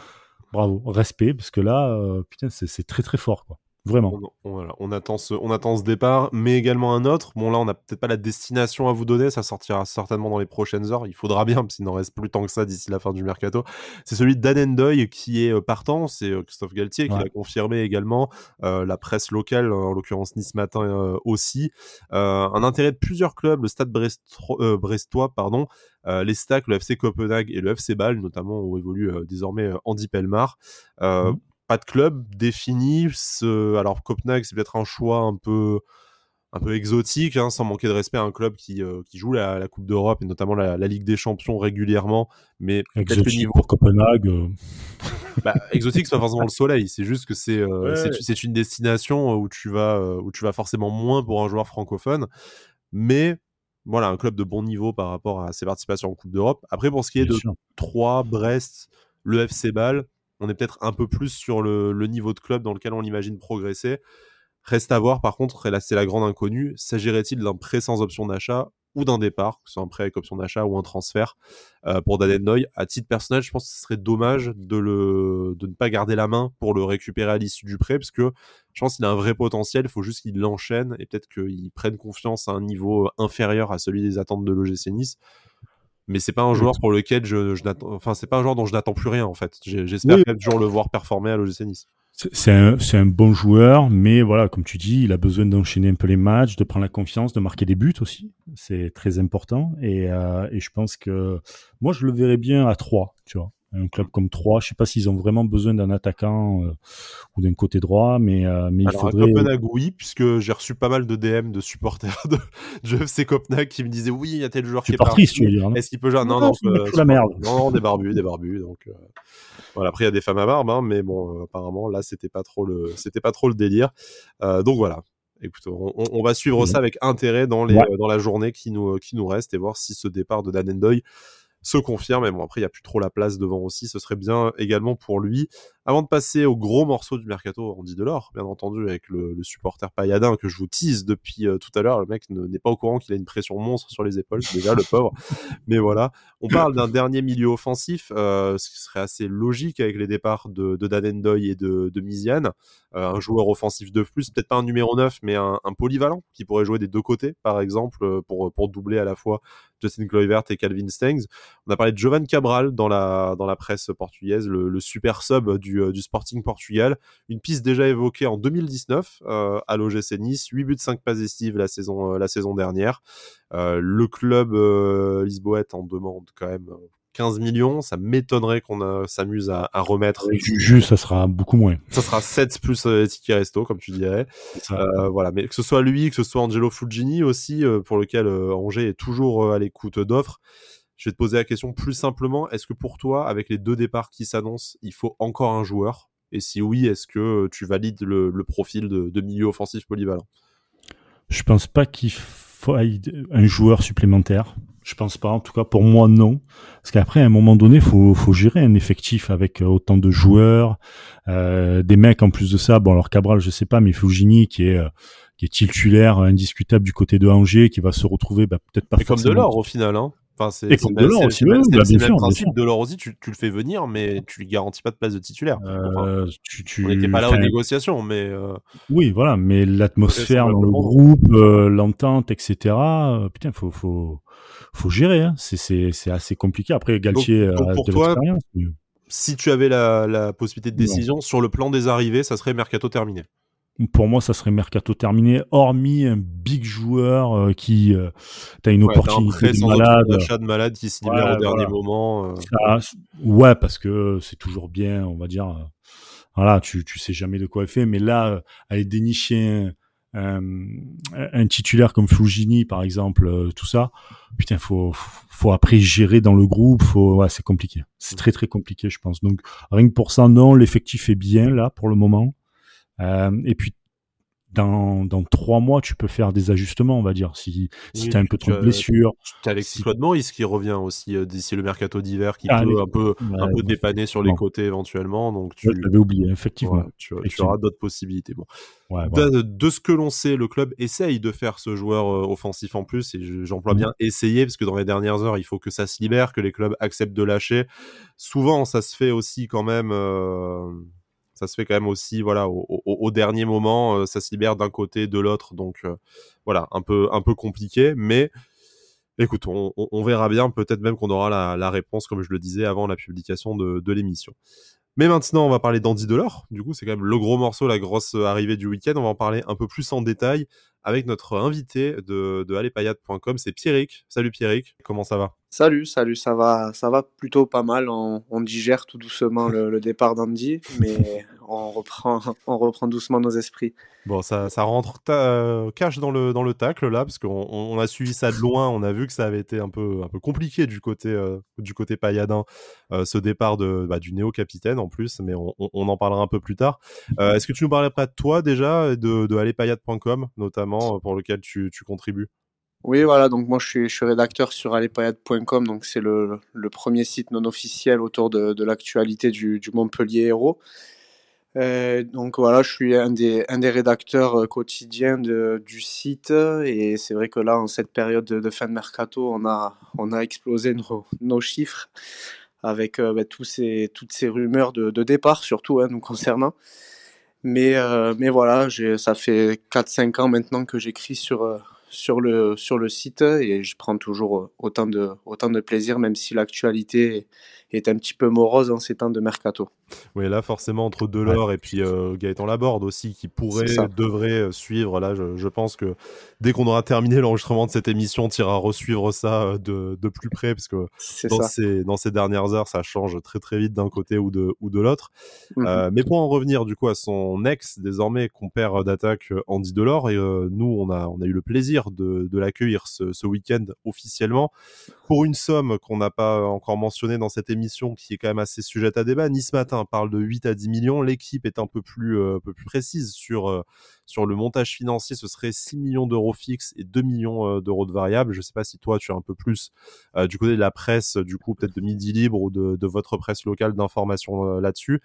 Bravo. Respect, parce que là, euh, putain, c'est très très fort. Quoi. Vraiment. On, attend ce, on attend ce départ, mais également un autre. Bon, là, on n'a peut-être pas la destination à vous donner. Ça sortira certainement dans les prochaines heures. Il faudra bien, parce qu'il n'en reste plus tant que ça d'ici la fin du mercato. C'est celui de Dan Endoy qui est euh, partant. C'est euh, Christophe Galtier qui l'a confirmé également. Euh, la presse locale, en l'occurrence Nice Matin aussi. un intérêt de plusieurs clubs, le Stade Brestois, pardon, les Stacks, le FC Copenhague et le FC Bâle, notamment, où évolue désormais Andy Pelmar. Mmh pas de club défini. Alors Copenhague, c'est peut-être un choix un peu un peu exotique, hein, sans manquer de respect à un club qui, euh, qui joue la, Coupe d'Europe et notamment la, Ligue des Champions régulièrement. Mais exotique niveau... pour Copenhague. Euh. Bah, exotique, c'est pas forcément le soleil. C'est juste que c'est euh, c'est une destination où tu vas où tu vas forcément moins pour un joueur francophone. Mais voilà, un club de bon niveau par rapport à ses participations en Coupe d'Europe. Après, pour ce qui est de 3, Brest, le FC Bâle, on est peut-être un peu plus sur le, niveau de club dans lequel on l'imagine progresser. Reste à voir, par contre, et là c'est la grande inconnue, s'agirait-il d'un prêt sans option d'achat ou d'un départ, que ce soit un prêt avec option d'achat ou un transfert euh, pour Danendoy À titre personnel, je pense que ce serait dommage de ne pas garder la main pour le récupérer à l'issue du prêt, parce que je pense qu'il a un vrai potentiel, il faut juste qu'il l'enchaîne et peut-être qu'il prenne confiance à un niveau inférieur à celui des attentes de l'OGC Nice mais c'est pas un joueur pour lequel je, je enfin c'est pas un joueur dont je n'attends plus rien en fait. J'espère oui. toujours le voir performer à l'OGC Nice. C'est un, un, bon joueur, mais voilà, comme tu dis, il a besoin d'enchaîner un peu les matchs, de prendre la confiance, de marquer des buts aussi. C'est très important. Et, euh, et, je pense que moi, je le verrais bien à 3, tu vois un club comme 3. Je sais pas s'ils ont vraiment besoin d'un attaquant euh, ou d'un côté droit, mais, euh, mais il faudrait. Copenhague, oui, puisque j'ai reçu pas mal de DM de supporters de, FC Copenhague qui me disaient oui, il y a tel joueur qui est parti. tu veux dire. Est-ce qu'il peut jouer? Non, non, non, la merde. non, des barbus, des barbus. Donc euh, voilà, après il y a des femmes à barbe, hein, mais bon, apparemment là c'était pas trop le, c'était pas trop le délire. donc voilà. Écoute, on, on va suivre ça avec intérêt dans les, dans la journée qui nous, qui nous reste et voir si ce départ de Dan Endoy se confirme. Et bon, après, il n'y a plus trop la place devant aussi. Ce serait bien également pour lui. Avant de passer au gros morceau du mercato, on dit de l'or, bien entendu, avec le, supporter pailladin que je vous tease depuis euh, tout à l'heure. Le mec n'est pas au courant qu'il a une pression monstre sur les épaules, déjà, le pauvre. Mais voilà. On parle d'un dernier milieu offensif, euh, ce qui serait assez logique avec les départs de, de Dan Endoy et de, de Miziane. Euh, un joueur offensif de plus, peut-être pas un numéro 9, mais un, un, polyvalent qui pourrait jouer des deux côtés, par exemple, pour, pour doubler à la fois Justin Kluivert et Calvin Stengs. On a parlé de Jovan Cabral dans la, dans la presse portugaise, le, le super sub du euh, du, Sporting Portugal. Une piste déjà évoquée en 2019 euh, à l'OGC Nice. 8 buts, 5 passes la saison, euh, la saison dernière. le club lisboète en demande quand même 15 millions, ça m'étonnerait qu'on s'amuse à, remettre. Juste, ça sera beaucoup moins. Ça sera 7 plus euh, ticket resto, comme tu dirais. voilà, mais que ce soit lui, que ce soit Angelo Fuggini aussi, pour lequel Angers est toujours à l'écoute d'offres. Je vais te poser la question plus simplement. Est-ce que pour toi, avec les deux départs qui s'annoncent, il faut encore un joueur? Et si oui, est-ce que tu valides le, profil de, milieu offensif polyvalent? Je pense pas qu'il faut un joueur supplémentaire. Je pense pas, en tout cas pour moi non, parce qu'après à un moment donné, faut faut gérer un effectif avec euh, autant de joueurs, euh, des mecs en plus de ça. Bon alors Cabral, je sais pas, mais Fugini qui est euh, qui est titulaire indiscutable du côté de Angers, qui va se retrouver bah, peut-être pas. Mais comme de l'or au final, hein. Enfin, c'est comme Delors aussi, le même principe. Delors aussi, tu, tu, le fais venir, mais tu lui garantis pas de place de titulaire. Euh, tu, tu... On n'était pas là aux négociations, mais. Euh... Oui, voilà, mais l'atmosphère dans le groupe, euh, l'entente, etc. Euh, putain, faut, faut, faut gérer. Hein. C'est assez compliqué. Après, Galtier donc, donc a pour de toi, mais... si tu avais la, la possibilité de décision non. sur le plan des arrivées, ça serait mercato terminé pour moi, ça serait mercato terminé, hormis un big joueur euh, qui euh, as une ouais, opportunité de malade. D'achat de malade qui se libère ouais, au dernier moment. Euh. Ça, ouais, parce que c'est toujours bien, on va dire. Euh, voilà, tu, tu sais jamais de quoi elle fait, mais là, euh, aller dénicher un, un, titulaire comme Fugini, par exemple, tout ça, putain, faut, faut après gérer dans le groupe, faut, ouais, c'est compliqué. C'est très très compliqué, je pense. Donc, rien que pour ça, non, l'effectif est bien là pour le moment. Euh, et puis dans, dans trois mois, tu peux faire des ajustements, on va dire, si, si oui, tu as un peu trop de blessures. Tu as Alexis si... Claude Maurice qui revient aussi euh, d'ici le mercato d'hiver, qui ah, peut les... un peu, ouais, un peu dépanner sur les côtés éventuellement. Donc tu... L'avais oublié, effectivement. Ouais, tu, effectivement. tu, auras d'autres possibilités. Bon. de, de, ce que l'on sait, le club essaye de faire ce joueur euh, offensif en plus, et j'emploie mmh. bien essayer, parce que dans les dernières heures, il faut que ça se libère, que les clubs acceptent de lâcher. Souvent, ça se fait aussi quand même. Euh Ça se fait quand même aussi, voilà, au, dernier moment, ça se libère d'un côté, de l'autre, donc voilà, un peu, un peu compliqué, mais écoute, on, verra bien, peut-être même qu'on aura la, réponse, comme je le disais avant la publication de, l'émission. Mais maintenant, on va parler d'Andy Delors. Du coup, c'est quand même le gros morceau, la grosse arrivée du week-end. On va en parler un peu plus en détail avec notre invité de, de allepayade.com, c'est Pierrick. Salut Pierrick, comment ça va? Salut, salut, ça va, ça va plutôt pas mal. On, digère tout doucement le, départ d'Andy, mais on reprend, on reprend doucement nos esprits. Bon, ça, ça rentre euh, cache dans le, dans le tacle là, parce qu'on on a suivi ça de loin. On a vu que ça avait été un peu, un peu compliqué du côté, euh, du côté payadin, euh, ce départ de, bah, du néo-capitaine en plus, mais on, on, en parlera un peu plus tard. Est-ce que tu nous parlerais pas de toi déjà, de, de allepayade.com notamment, pour lequel tu, contribues oui, voilà, donc moi je suis, rédacteur sur alepayade.com, donc c'est le, premier site non officiel autour de, l'actualité du, Montpellier Héros. Euh, donc voilà, je suis un des, rédacteurs euh, quotidiens du site et c'est vrai que là, en cette période de, fin de mercato, on a, explosé nos, chiffres avec euh, bah, toutes ces rumeurs de, de départ, surtout hein, nous concernant. Mais, euh, mais voilà, ça fait 4-5 ans maintenant que j'écris sur euh, sur le, sur le site et je prends toujours euh, autant de, autant de plaisir, même si l'actualité est un petit peu morose en ces temps de mercato. Oui, là, forcément, entre Delors et puis euh, Gaëtan Laborde aussi, qui pourrait, devrait euh, suivre. Là, je, pense que dès qu'on aura terminé l'enregistrement de cette émission, tu iras resuivre ça euh, de, de, plus près, parce que dans ces, dans ces, dernières heures, ça change très très vite d'un côté ou de, ou de l'autre. Mmh mais pour en revenir du coup à son ex, désormais compère d'attaque Andy Delors, et nous, on a, on a eu le plaisir de, de l'accueillir ce, ce week-end officiellement pour une somme qu'on n'a pas encore mentionnée dans cette émission, qui est quand même assez sujette à débat. Ni ce matin, parle de 8 à 10 millions. L'équipe est un peu plus, euh, peu plus précise sur, euh, sur le montage financier. Ce serait 6 millions d'euros fixes et 2 millions euh, d'euros de variables. Je ne sais pas si toi, tu as un peu plus du côté de la presse, du coup, peut-être de Midi Libre ou de, de votre presse locale d'informations là-dessus.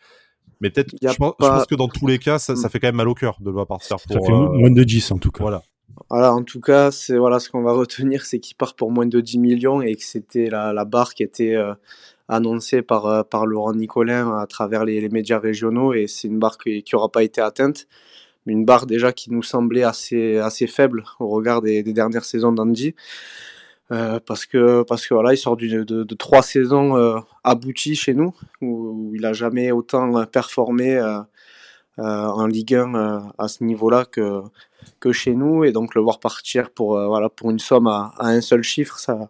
Mais peut-être, je, pense, que dans tous les cas, ça, mm. fait quand même mal au cœur de le voir partir pour. Ça fait moins de 10 en tout cas. Voilà. Voilà, en tout cas, c'est voilà ce qu'on va retenir, c'est qu'il part pour moins de 10 millions et que c'était la, la barre qui était annoncé par, euh, par Laurent Nicolin à travers les, médias régionaux et c'est une barre qui n'aura pas été atteinte. Une barre déjà qui nous semblait assez, assez faible au regard des, dernières saisons d'Andy. Euh, parce que parce que voilà il sort de, de, trois saisons euh, abouties chez nous où, il a jamais autant performé en Ligue 1 à ce niveau-là que que chez nous et donc le voir partir pour voilà pour une somme à, un seul chiffre ça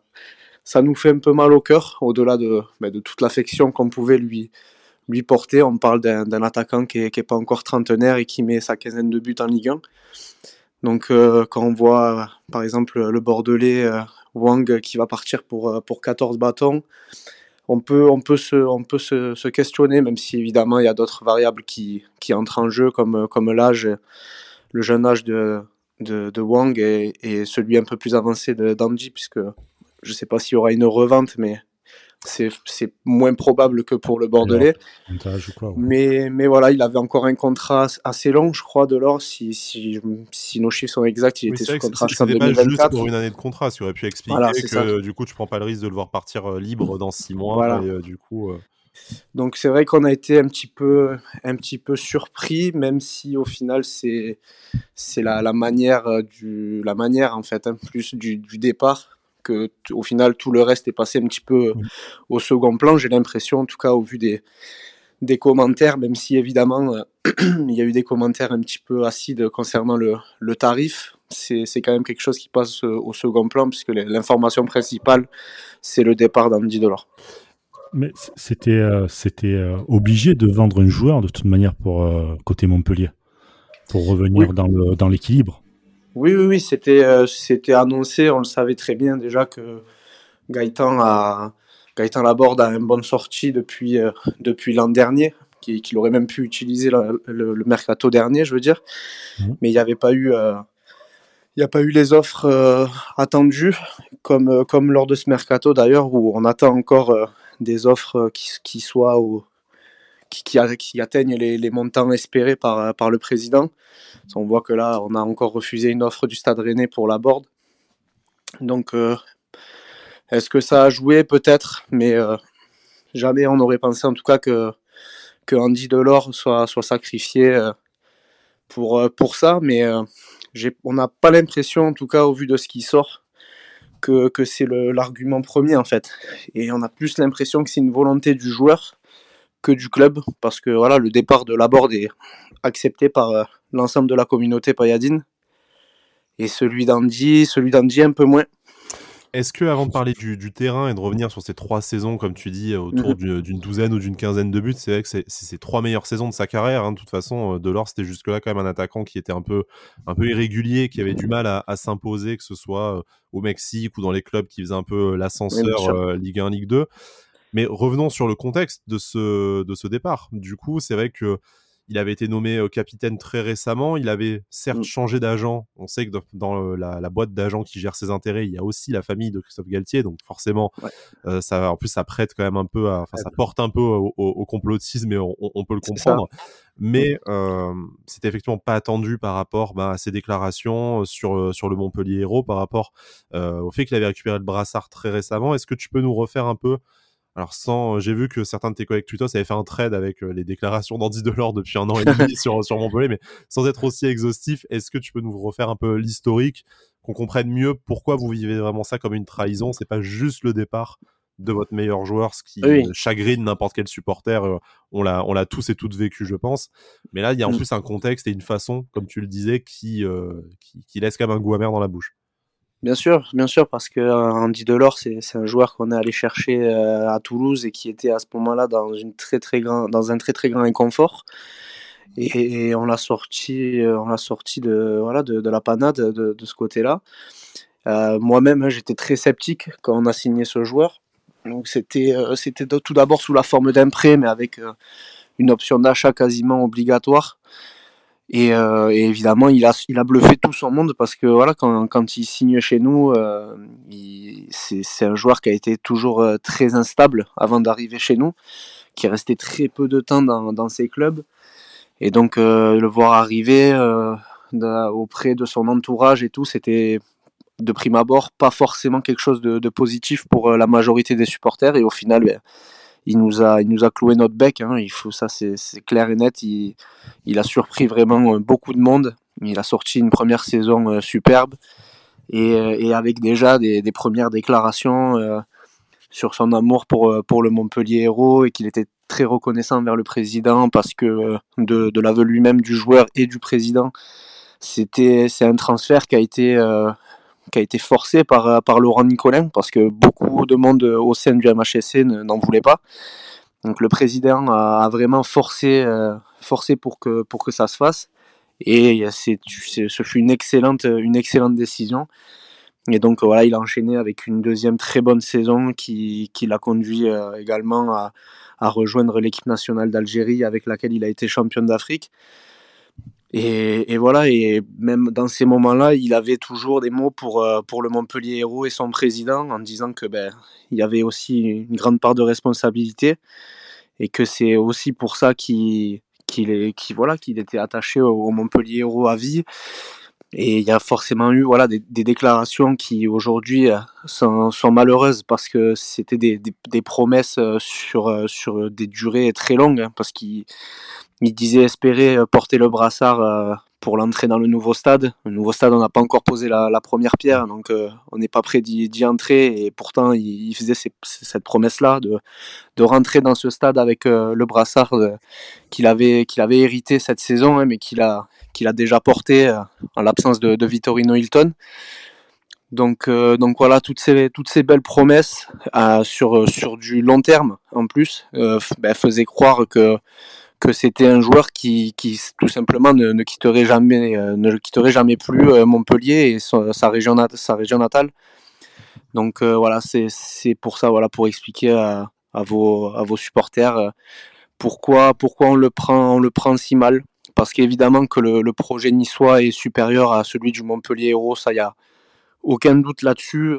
ça nous fait un peu mal au cœur, au-delà de, ben, de toute l'affection qu'on pouvait lui, lui porter. On parle d'un attaquant qui n'est est pas encore trentenaire et qui met sa quinzaine de buts en Ligue 1. Donc euh, quand on voit par exemple le Bordelais euh, Wang qui va partir pour, euh, pour 14 bâtons, on peut, on peut, se, on peut se, se questionner, même si évidemment il y a d'autres variables qui, qui entrent en jeu, comme, comme l'âge, le jeune âge de, de, Wang et, et, celui un peu plus avancé d'Andy, puisque je ne sais pas s'il y aura une revente, mais c'est moins probable que pour le Bordelais. mais, mais voilà, il avait encore un contrat assez long, je crois, de l'or. Si, si, si, nos chiffres sont exacts, il était sur contrat jusqu'en 2024. Pas juste pour une année de contrat, tu aurais pu expliquer que du coup, tu prends pas le risque de le voir partir euh, libre dans six mois. Et, euh, du coup, euh, Donc c'est vrai qu'on a été un petit peu, un petit peu surpris, même si au final c'est, c'est la, la, manière du, la manière en fait, hein, plus du, du départ que au final tout le reste est passé un petit peu au second plan. J'ai l'impression, en tout cas au vu des, des commentaires, même si évidemment euh, il y a eu des commentaires un petit peu acides concernant le, le tarif. C'est quand même quelque chose qui passe euh, au second plan, puisque l'information principale, c'est le départ d'Andy Delors. Mais c'était euh, c'était obligé de vendre un joueur de toute manière pour côté Montpellier, pour revenir dans l'équilibre. Oui, oui, oui, c'était euh, c'était annoncé, on le savait très bien déjà que Gaëtan a Gaëtan Laborde a une bonne sortie depuis euh, depuis l'an dernier, qu'il aurait même pu utiliser le, mercato dernier, je veux dire, mmh. mais il n'y avait pas eu euh, il n'y a pas eu les offres attendues, comme, comme lors de ce mercato d'ailleurs, où on attend encore des offres qui, qui soient au, qui, qui, atteignent les, les, montants espérés par, par le président. On voit que là, on a encore refusé une offre du Stade Rennais pour la board. Donc, euh, est-ce que ça a joué? Peut-être, mais euh, jamais on aurait pensé en tout cas que, Andy Delors soit, sacrifié pour, pour ça, mais on n'a pas l'impression, en tout cas au vu de ce qui sort, que c'est l'argument premier en fait. Et on a plus l'impression que c'est une volonté du joueur que du club, parce que voilà, le départ de Laborde est accepté par euh, l'ensemble de la communauté payadine. Et celui d'Andy, celui d'Andy un peu moins. Est-ce que, avant de parler du, terrain et de revenir sur ces trois saisons, comme tu dis, autour mhm. d'une douzaine ou d'une quinzaine de buts, c'est vrai que c'est ces trois meilleures saisons de sa carrière. Hein. De toute façon, euh, Delors, c'était jusque-là quand même un attaquant qui était un peu, un peu irrégulier, qui avait du mal à, s'imposer, que ce soit euh, au Mexique ou dans les clubs qui faisaient un peu euh, l'ascenseur Ligue 1, Ligue 2. Mais revenons sur le contexte de ce, de ce départ. Du coup, c'est vrai que il avait été nommé euh, capitaine très récemment. Il avait certes mm. changé d'agent. On sait que dans, euh, la, boîte d'agents qui gère ses intérêts, il y a aussi la famille de Christophe Galtier. Donc forcément, euh, ça, en plus, ça prête quand même un peu, enfin, ça porte un peu au, complotisme et on, peut le comprendre. Mais euh, c'était effectivement pas attendu par rapport bah, à ses déclarations sur, sur le Montpellier Héros, par rapport au fait qu'il avait récupéré le brassard très récemment. Est-ce que tu peux nous refaire un peu alors sans, j'ai vu que certains de tes collègues Twitter avaient fait un trade avec euh, les déclarations d'Andy Delors depuis un an et demi sur, sur Montpellier, mais sans être aussi exhaustif, est-ce que tu peux nous refaire un peu l'historique, qu'on comprenne mieux pourquoi vous vivez vraiment ça comme une trahison? C'est pas juste le départ de votre meilleur joueur, ce qui chagrine n'importe quel supporter. Euh, on l'a, on l'a tous et toutes vécu, je pense. Mais là, il y a en mm. plus un contexte et une façon, comme tu le disais, qui, euh, qui, qui laisse quand même un goût amer dans la bouche. Bien sûr, bien sûr, parce que euh, Andy Delors, c'est, un joueur qu'on est allé chercher euh, à Toulouse et qui était à ce moment-là dans, un très très grand inconfort. Et, on l'a sorti, euh, on l'a sorti de, la panade de, ce côté-là. moi-même, hein, j'étais très sceptique quand on a signé ce joueur. Donc c'était, c'était tout d'abord sous la forme d'un prêt, mais avec une option d'achat quasiment obligatoire. Euh, et, évidemment, il a, il a bluffé tout son monde parce que voilà, quand, quand il signe chez nous, euh, c'est un joueur qui a été toujours euh, très instable avant d'arriver chez nous, qui est resté très peu de temps dans, dans ses clubs. Et donc, le voir arriver auprès de son entourage et tout, c'était de prime abord pas forcément quelque chose de, de, positif pour la majorité des supporters. Et au final, ben, il nous a, cloué notre bec. Hein. il ça, c'est clair et net. Il, a surpris vraiment euh, beaucoup de monde. Il a sorti une première saison euh, superbe et, euh, et, avec déjà des, premières déclarations sur son amour pour, le Montpellier Héros et qu'il était très reconnaissant envers le président parce que de, de l'aveu lui-même du joueur et du président, c'était c'est un transfert qui a été qui a été forcé par, euh, par Laurent Nicolin, parce que beaucoup de monde au sein du MHSC n'en voulait pas. Donc le président a, vraiment forcé, euh, forcé pour, que, pour que ça se fasse. Et ce fut une excellente, une excellente décision. Et donc voilà, il a enchaîné avec une deuxième très bonne saison qui, qui l'a conduit euh, également à, à rejoindre l'équipe nationale d'Algérie avec laquelle il a été champion d'Afrique. Et, voilà, et même dans ces moments-là, il avait toujours des mots pour, euh, le Montpellier Héros et son président en disant que ben, il y avait aussi une grande part de responsabilité et que c'est aussi pour ça qu'il voilà, qu'il était attaché au, Montpellier Héros à vie. Et il y a forcément eu voilà, des, déclarations qui aujourd'hui euh, sont, malheureuses parce que c'était des, promesses euh, sur, sur des durées très longues, hein, parce qu'il il disait espérer euh, porter le brassard euh, pour l'entrée dans le nouveau stade. Le nouveau stade, on n'a pas encore posé la, première pierre, donc euh, on n'est pas prêt d'y entrer. Et pourtant, il, faisait cette promesse-là de, rentrer dans ce stade avec le brassard qu'il avait, qu'il avait hérité cette saison, hein, mais qu'il a, déjà porté en l'absence de, de Vittorino Hilton. Donc, donc voilà, toutes ces, toutes ces belles promesses sur, sur du long terme en plus ben, faisaient croire que que c'était un joueur qui, tout simplement ne, quitterait jamais euh, ne quitterait jamais plus euh, Montpellier et sa, région natale. Donc euh, voilà, c'est pour ça voilà pour expliquer à, à vos à vos supporters pourquoi pourquoi on le prend on le prend si mal parce qu'évidemment que le, le, projet niçois est supérieur à celui du Montpellier Héros, ça y a aucun doute là-dessus.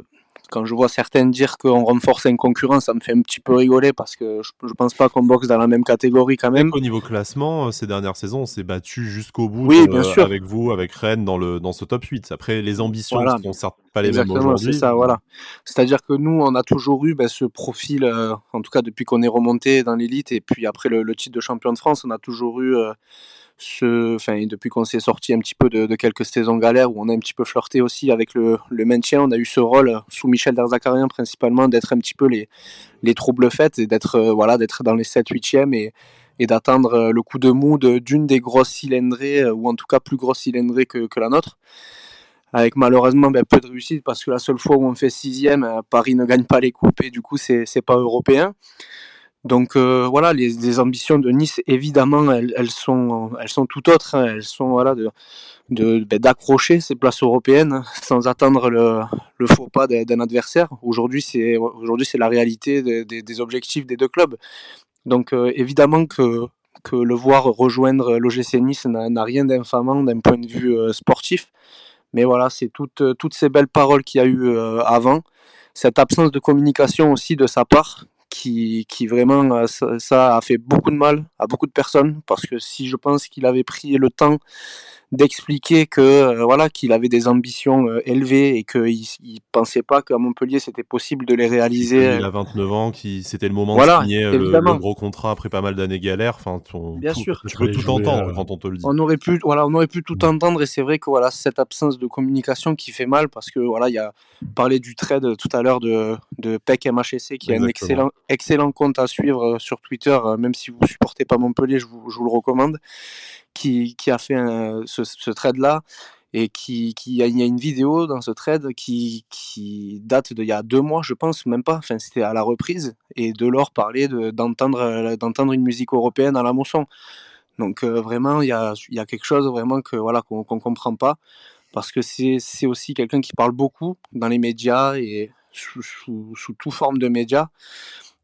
Quand je vois certains dire qu'on renforce un concurrent, ça me fait un petit peu rigoler parce que je, je pense pas qu'on boxe dans la même catégorie quand même. Au niveau classement, euh, ces dernières saisons, on s'est battu jusqu'au bout oui, bien sûr. avec vous, avec Rennes dans, le, dans ce top 8. Après, les ambitions ne sont certes pas les mêmes aujourd'hui. C'est ça, voilà. C'est-à-dire que nous, on a toujours eu ben, ce profil, euh, en tout cas depuis qu'on est remonté dans l'élite et puis après le, titre de champion de France, on a toujours eu. Euh, depuis qu'on s'est sorti un petit peu de, quelques saisons galères où on a un petit peu flirté aussi avec le, maintien, on a eu ce rôle sous Michel Derzakarian principalement d'être un petit peu les, les troubles faits et d'être euh, voilà, dans les 7-8e et, et d'attendre euh, le coup de mou d'une des grosses cylindrées, euh, ou en tout cas plus grosse cylindrée que, que la nôtre. Avec malheureusement ben, peu de réussite parce que la seule fois où on fait sixième, Paris ne gagne pas les coupes et du coup c'est pas européen. Donc euh, voilà, les, ambitions de Nice, évidemment, elles, sont, elles sont tout autres. Hein. Elles sont voilà, de, ben, d'accrocher ces places européennes sans attendre le, faux pas d'un adversaire. Aujourd'hui, c'est, aujourd'hui, c'est la réalité des, objectifs des deux clubs. Donc euh, évidemment que, que le voir rejoindre l'OGC Nice n'a, rien d'infamant d'un point de vue euh, sportif. Mais voilà, c'est toutes, toutes ces belles paroles qu'il y a eu avant. Cette absence de communication aussi de sa part, qui, qui vraiment, euh, ça, a fait beaucoup de mal à beaucoup de personnes, parce que si je pense qu'il avait pris le temps d'expliquer que euh, voilà qu'il avait des ambitions euh, élevées et qu'il il pensait pas qu'à Montpellier c'était possible de les réaliser. Il a 29 ans, qui c'était le moment de signer le, gros contrat après pas mal d'années galères. Enfin, bien sûr, tu peux tout entendre quand on te le dit. On aurait pu, voilà, on aurait pu tout entendre et c'est vrai que voilà cette absence de communication qui fait mal parce que voilà il y a parlé du trade tout à l'heure de de PEC MHSC qui est un excellent excellent compte à suivre sur Twitter, même si vous supportez pas Montpellier, je vous, je vous le recommande qui, a fait ce, ce trade-là et qui, qui il y a une vidéo dans ce trade qui, qui date d'il y a deux mois, je pense, même pas. Enfin, c'était à la reprise et Delors parlait d'entendre d'entendre une musique européenne à la moisson. Donc euh, vraiment, il y a, y a, quelque chose vraiment que voilà qu'on ne comprend pas parce que c'est aussi quelqu'un qui parle beaucoup dans les médias et sous, sous, sous toute forme de médias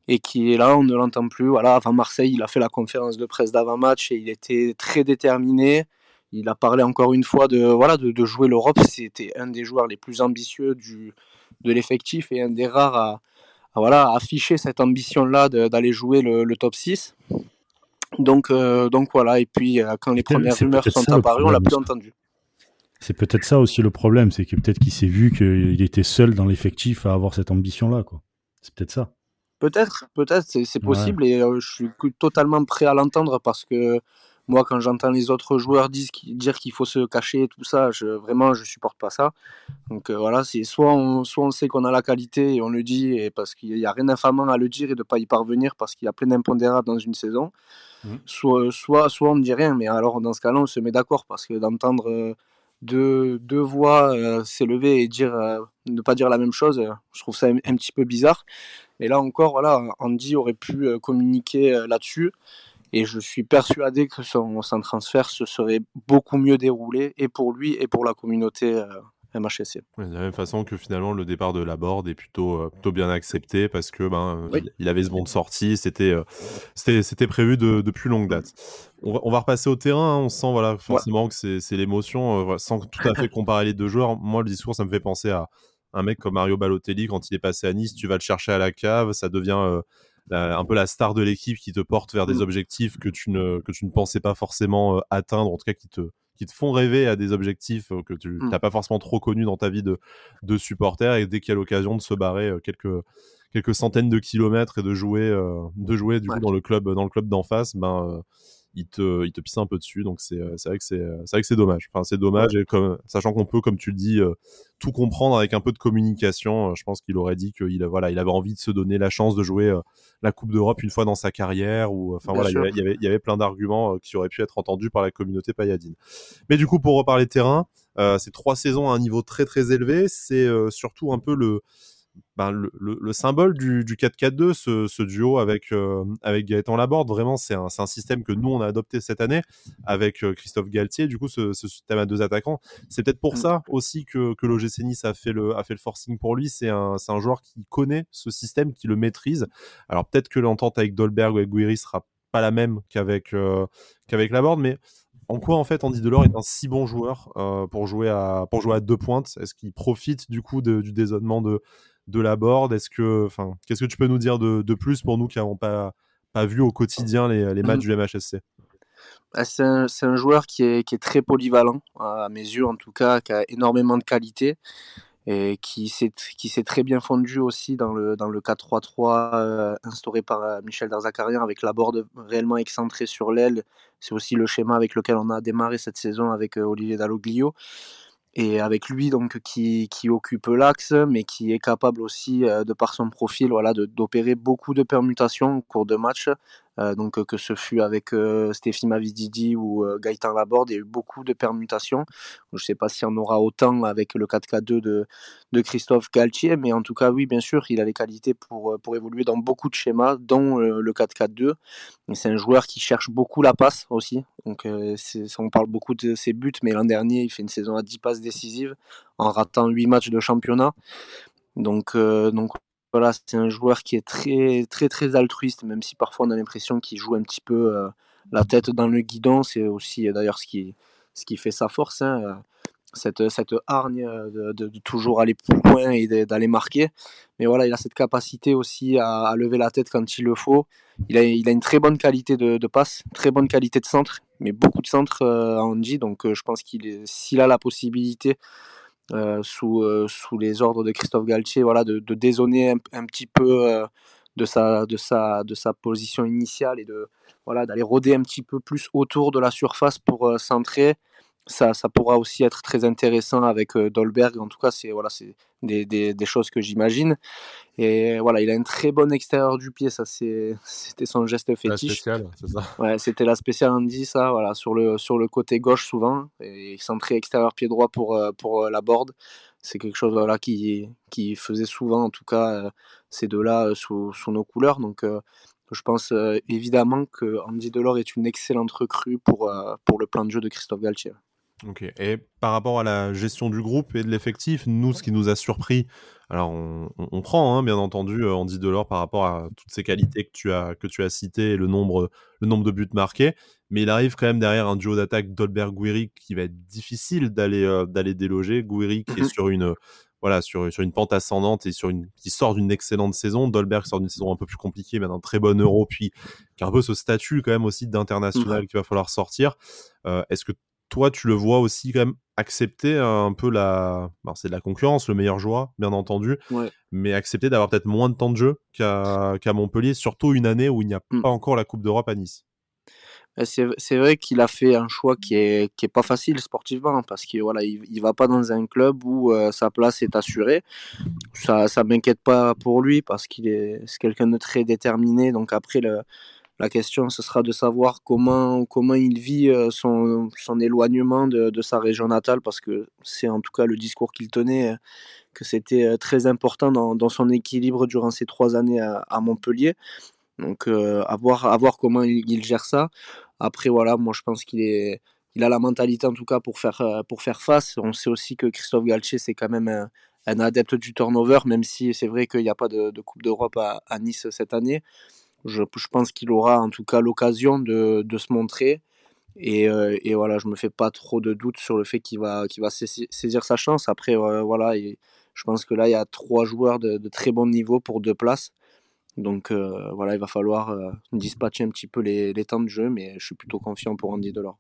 et qui est là, on ne l'entend plus. Voilà, avant Marseille, il a fait la conférence de presse d'avant-match et il était très déterminé. Il a parlé encore une fois de, voilà, de, jouer l'Europe. C'était un des joueurs les plus ambitieux du, de l'effectif et un des rares à, voilà, afficher cette ambition-là d'aller jouer le, top 6. Donc, euh, donc voilà, et puis euh, quand les premières rumeurs sont apparues, on l'a plus entendu. C'est peut-être ça aussi le problème, c'est que peut-être qu'il s'est vu qu'il était seul dans l'effectif à avoir cette ambition-là. C'est peut-être ça. Peut-être, peut-être, c'est possible et je suis totalement prêt à l'entendre parce que moi, quand j'entends les autres joueurs dire qu'il faut se cacher, tout ça, je, vraiment, je supporte pas ça. Donc voilà, c'est soit on, soit on sait qu'on a la qualité et on le dit et parce qu'il n'y a rien d'infamant à le dire et de pas y parvenir parce qu'il y a plein d'impondérables dans une saison. Mmh. Soit, soit, soit on ne dit rien, mais alors dans ce cas-là, on se met d'accord parce que d'entendre deux, deux voix s'élever et dire ne pas dire la même chose, je trouve ça un, un petit peu bizarre. Et là encore, voilà, Andy aurait pu euh, communiquer euh, là-dessus. Et je suis persuadé que son, transfert se serait beaucoup mieux déroulé, et pour lui, et pour la communauté euh, MHSC. de la même façon que finalement le départ de la board est plutôt, plutôt bien accepté parce que ben, il, avait ce bon de sortie, c'était c'était prévu de, depuis longue date. On va, on va repasser au terrain, hein. on sent voilà, forcément que c'est l'émotion, sans tout à fait comparer les deux joueurs. Moi, le discours, ça me fait penser à, un mec comme Mario Balotelli, quand il est passé à Nice, tu vas le chercher à la cave, ça devient euh, un peu la star de l'équipe qui te porte vers des mm. objectifs que tu ne, que tu ne pensais pas forcément euh, atteindre, en tout cas qui te, qui te font rêver à des objectifs euh, que tu n'as mm. pas forcément trop connus dans ta vie de, de supporter. Et dès qu'il y a l'occasion de se barrer quelques, quelques centaines de kilomètres et de jouer, de jouer du coup, dans le club, dans le club d'en face, ben il te, il te pisse un peu dessus. Donc c'est vrai que c'est vrai que c'est dommage. Enfin, c'est dommage, et comme, sachant qu'on peut, comme tu le dis, euh, tout comprendre avec un peu de communication. Euh, je pense qu'il aurait dit qu'il voilà, il avait envie de se donner la chance de jouer euh, la Coupe d'Europe une fois dans sa carrière. Ou enfin voilà, il y, avait, il y, avait, plein d'arguments qui auraient pu être entendus par la communauté payadine. Mais du coup, pour reparler terrain, c'est trois saisons à un niveau très très élevé. C'est surtout un peu le ben, le, symbole du, 4-4-2, ce, duo avec, euh, avec Gaëtan Laborde, vraiment, c'est un, un, système que nous, on a adopté cette année avec euh, Christophe Galtier, du coup, ce, système à deux attaquants. C'est peut-être pour mm. ça aussi que, que l'OGC Nice a fait, le, a fait le forcing pour lui. C'est un, un joueur qui connaît ce système, qui le maîtrise. Alors, peut-être que l'entente avec Dolberg ou avec Guiri sera pas la même qu'avec euh, qu'avec Laborde, mais en quoi en fait Andy Delors est un si bon joueur pour jouer à pour jouer à deux pointes? Est-ce qu'il profite du coup du dézonnement de de la board. Est-ce que, enfin, qu'est-ce que tu peux nous dire de, de plus pour nous qui n'avons pas, pas vu au quotidien les, les matchs du MHSC bah, c'est un, un, joueur qui est, qui est, très polyvalent, à mes yeux en tout cas, qui a énormément de qualité et qui s'est qui s'est très bien fondu aussi dans le dans le 4-3-3 euh, instauré par euh, Michel Darzacarian avec la board réellement excentrée sur l'aile. C'est aussi le schéma avec lequel on a démarré cette saison avec euh, Olivier Dalloglio et avec lui donc qui, qui occupe l'axe mais qui est capable aussi de par son profil voilà d'opérer beaucoup de permutations au cours de match euh, donc que ce fut avec euh, Stéphie Mavididi ou euh, Gaëtan Laborde, il y a eu beaucoup de permutations. Je ne sais pas s'il y en aura autant avec le 4K2 de, de Christophe Galtier, mais en tout cas, oui, bien sûr, il a les qualités pour, pour évoluer dans beaucoup de schémas, dont le 4-4-2. C'est un joueur qui cherche beaucoup la passe aussi. Donc, on parle beaucoup de ses buts, mais l'an dernier, il fait une saison à 10 passes décisives en ratant 8 matchs de championnat. Donc, donc voilà, c'est un joueur qui est très, très, très altruiste, même si parfois on a l'impression qu'il joue un petit peu euh, la tête dans le guidon. C'est aussi euh, d'ailleurs ce qui, ce qui fait sa force, hein, euh, cette, cette hargne de, toujours aller plus loin et d'aller marquer. Mais voilà, il a cette capacité aussi à, lever la tête quand il le faut. Il a, il a une très bonne qualité de, de, passe, très bonne qualité de centre, mais beaucoup de centre à Andy. Donc je pense qu'il s'il a la possibilité euh, sous, euh, sous les ordres de Christophe Galtier, voilà, de, de dézoner un, petit peu euh, de, sa, de, sa, de sa position initiale et de voilà, d'aller rôder un petit peu plus autour de la surface pour centrer ça, ça, pourra aussi être très intéressant avec Dolberg. En tout cas, c'est voilà, c'est des, des, des, choses que j'imagine. Et voilà, il a un très bon extérieur du pied. Ça, c'était son geste fétiche. La c'est ça. Ouais, c'était la spéciale Andy, ça. Voilà, sur le sur le côté gauche souvent et centré extérieur pied droit pour pour la board. C'est quelque chose voilà qui qui faisait souvent, en tout cas, ces deux-là sous, sous, nos couleurs. Donc je pense évidemment que Andy Delors est une excellente recrue pour, pour le plan de jeu de Christophe Galtier. Ok. Et par rapport à la gestion du groupe et de l'effectif, nous, ce qui nous a surpris, alors on, prend hein, bien entendu euh, Andy Delors par rapport à toutes ces qualités que tu as, que tu as citées et le nombre, le nombre de buts marqués, mais il arrive quand même derrière un duo d'attaque Dolberg-Guiri qui va être difficile d'aller euh, d'aller déloger. Guiri qui est mmh sur une voilà, sur, sur une pente ascendante et sur une, qui sort d'une excellente saison. Dolberg sort d'une saison un peu plus compliquée, mais d'un très bon euro, puis qui a un peu ce statut quand même aussi d'international qu'il va falloir sortir. Euh, est-ce que toi, tu le vois aussi quand même accepter un peu la. c'est de la concurrence, le meilleur joueur, bien entendu, mais accepter d'avoir peut-être moins de temps de jeu qu'à Montpellier, surtout une année où il n'y a mmh. pas encore la Coupe d'Europe à Nice. Bah, c'est vrai qu'il a fait un choix qui est, qui est pas facile sportivement parce qu'il voilà, il, va pas dans un club où euh, sa place est assurée. Ça, ça m'inquiète pas pour lui parce qu'il est, est quelqu'un de très déterminé. Donc après, le, la question, ce sera de savoir comment, comment il vit euh, son, son éloignement de, de, sa région natale, parce que c'est en tout cas le discours qu'il tenait, euh, que c'était euh, très important dans, dans, son équilibre durant ces trois années à, à Montpellier. Donc, à, voir, comment il, gère ça. Après, voilà, moi je pense qu'il est, il a la mentalité en tout cas pour faire, pour faire face. On sait aussi que Christophe Galtier, c'est quand même un, un, adepte du turnover, même si c'est vrai qu'il n'y a pas de, de Coupe d'Europe à, à, Nice cette année. Je, pense qu'il aura en tout cas l'occasion de, se montrer. Et, euh, et, voilà, je me fais pas trop de doutes sur le fait qu'il va, saisir sa chance. Après, euh, voilà, et je pense que là, il y a trois joueurs de, de très bon niveau pour deux places. Donc euh, voilà, il va falloir dispatcher un petit peu les, les, temps de jeu, mais je suis plutôt confiant pour Andy Delors.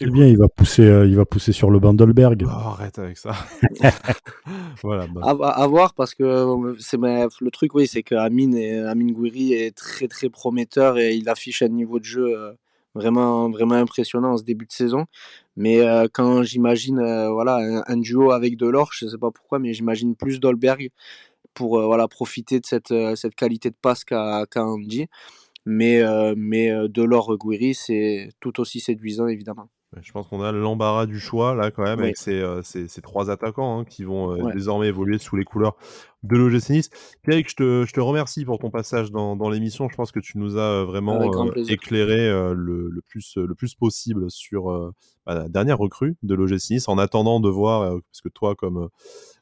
Eh bien, il va pousser, euh, il va pousser sur le Bandelberg. Oh, arrête avec ça. voilà. Bah. À, voir parce que euh, c'est le truc, oui, c'est que Amine et Amine Gouiri est très très prometteur et il affiche un niveau de jeu euh, vraiment vraiment impressionnant en ce début de saison. Mais quand j'imagine voilà un, duo avec Delors, je sais pas pourquoi, mais j'imagine plus Dolberg pour voilà profiter de cette cette qualité de passe qu'a Andy. Mais mais Delors Gouiri, c'est tout aussi séduisant évidemment. Je pense qu'on a l'embarras du choix là quand même avec ces, euh, ces, ces, trois attaquants hein, qui vont euh, désormais évoluer sous les couleurs de l'OGC Nice. Pierre, je te, je te remercie pour ton passage dans, dans l'émission. Je pense que tu nous as euh, vraiment éclairé le, le, plus, le plus possible sur bah, la dernière recrue de l'OGC Nice en attendant de voir, parce que toi comme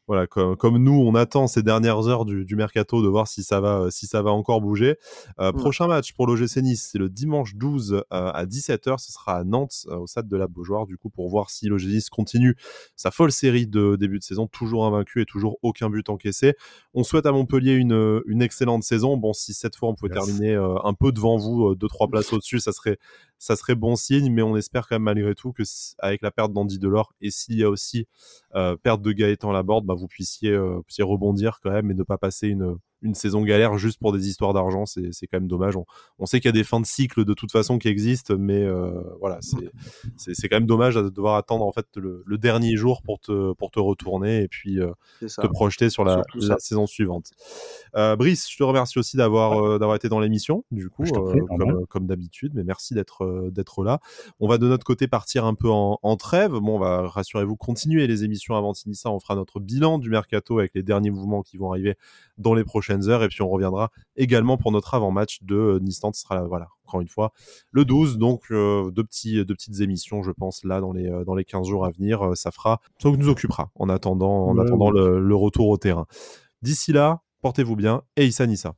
voilà, comme, nous, on attend ces dernières heures du, mercato de voir si ça va, si ça va encore bouger. Euh, prochain match pour l'OGC Nice, c'est le dimanche 12 euh, à 17h. Ce sera à Nantes, euh, au stade de la Beaujoire, du coup, pour voir si l'OGC Nice continue sa folle série de début de saison, toujours invaincu et toujours aucun but encaissé. On souhaite à Montpellier une, une excellente saison. Bon, si cette fois on pouvait terminer un peu devant vous, deux trois places au-dessus, ça serait ça serait bon signe, mais on espère quand même malgré tout que avec la perte d'Andy Delors et s'il y a aussi euh, perte de Gaëtan Laborde, bah, vous puissiez, euh, puissiez rebondir quand même et ne pas passer une, une saison galère juste pour des histoires d'argent, c'est quand même dommage. On, sait qu'il y a des fins de cycle de toute façon qui existent, mais euh, voilà, c'est quand même dommage de devoir attendre en fait le, dernier jour pour te, pour te retourner et puis euh, te projeter sur la, saison suivante. Euh, Brice, je te remercie aussi d'avoir d'avoir été dans l'émission, du coup, comme, comme d'habitude, mais merci d'être d'être là. On va de notre côté partir un peu en, trêve. Bon, on va, rassurez-vous, continuer les émissions avant Tinissa. On fera notre bilan du mercato avec les derniers mouvements qui vont arriver dans les prochaines Et puis on reviendra également pour notre avant-match de euh, Nice Ce sera, voilà, encore une fois, le 12. Donc euh, deux, petits, deux petites émissions, je pense, là, dans les, euh, dans les 15 jours à venir. ça fera, ça nous occupera en attendant, en attendant le, le retour au terrain. D'ici là, portez-vous bien et Issa Nissa.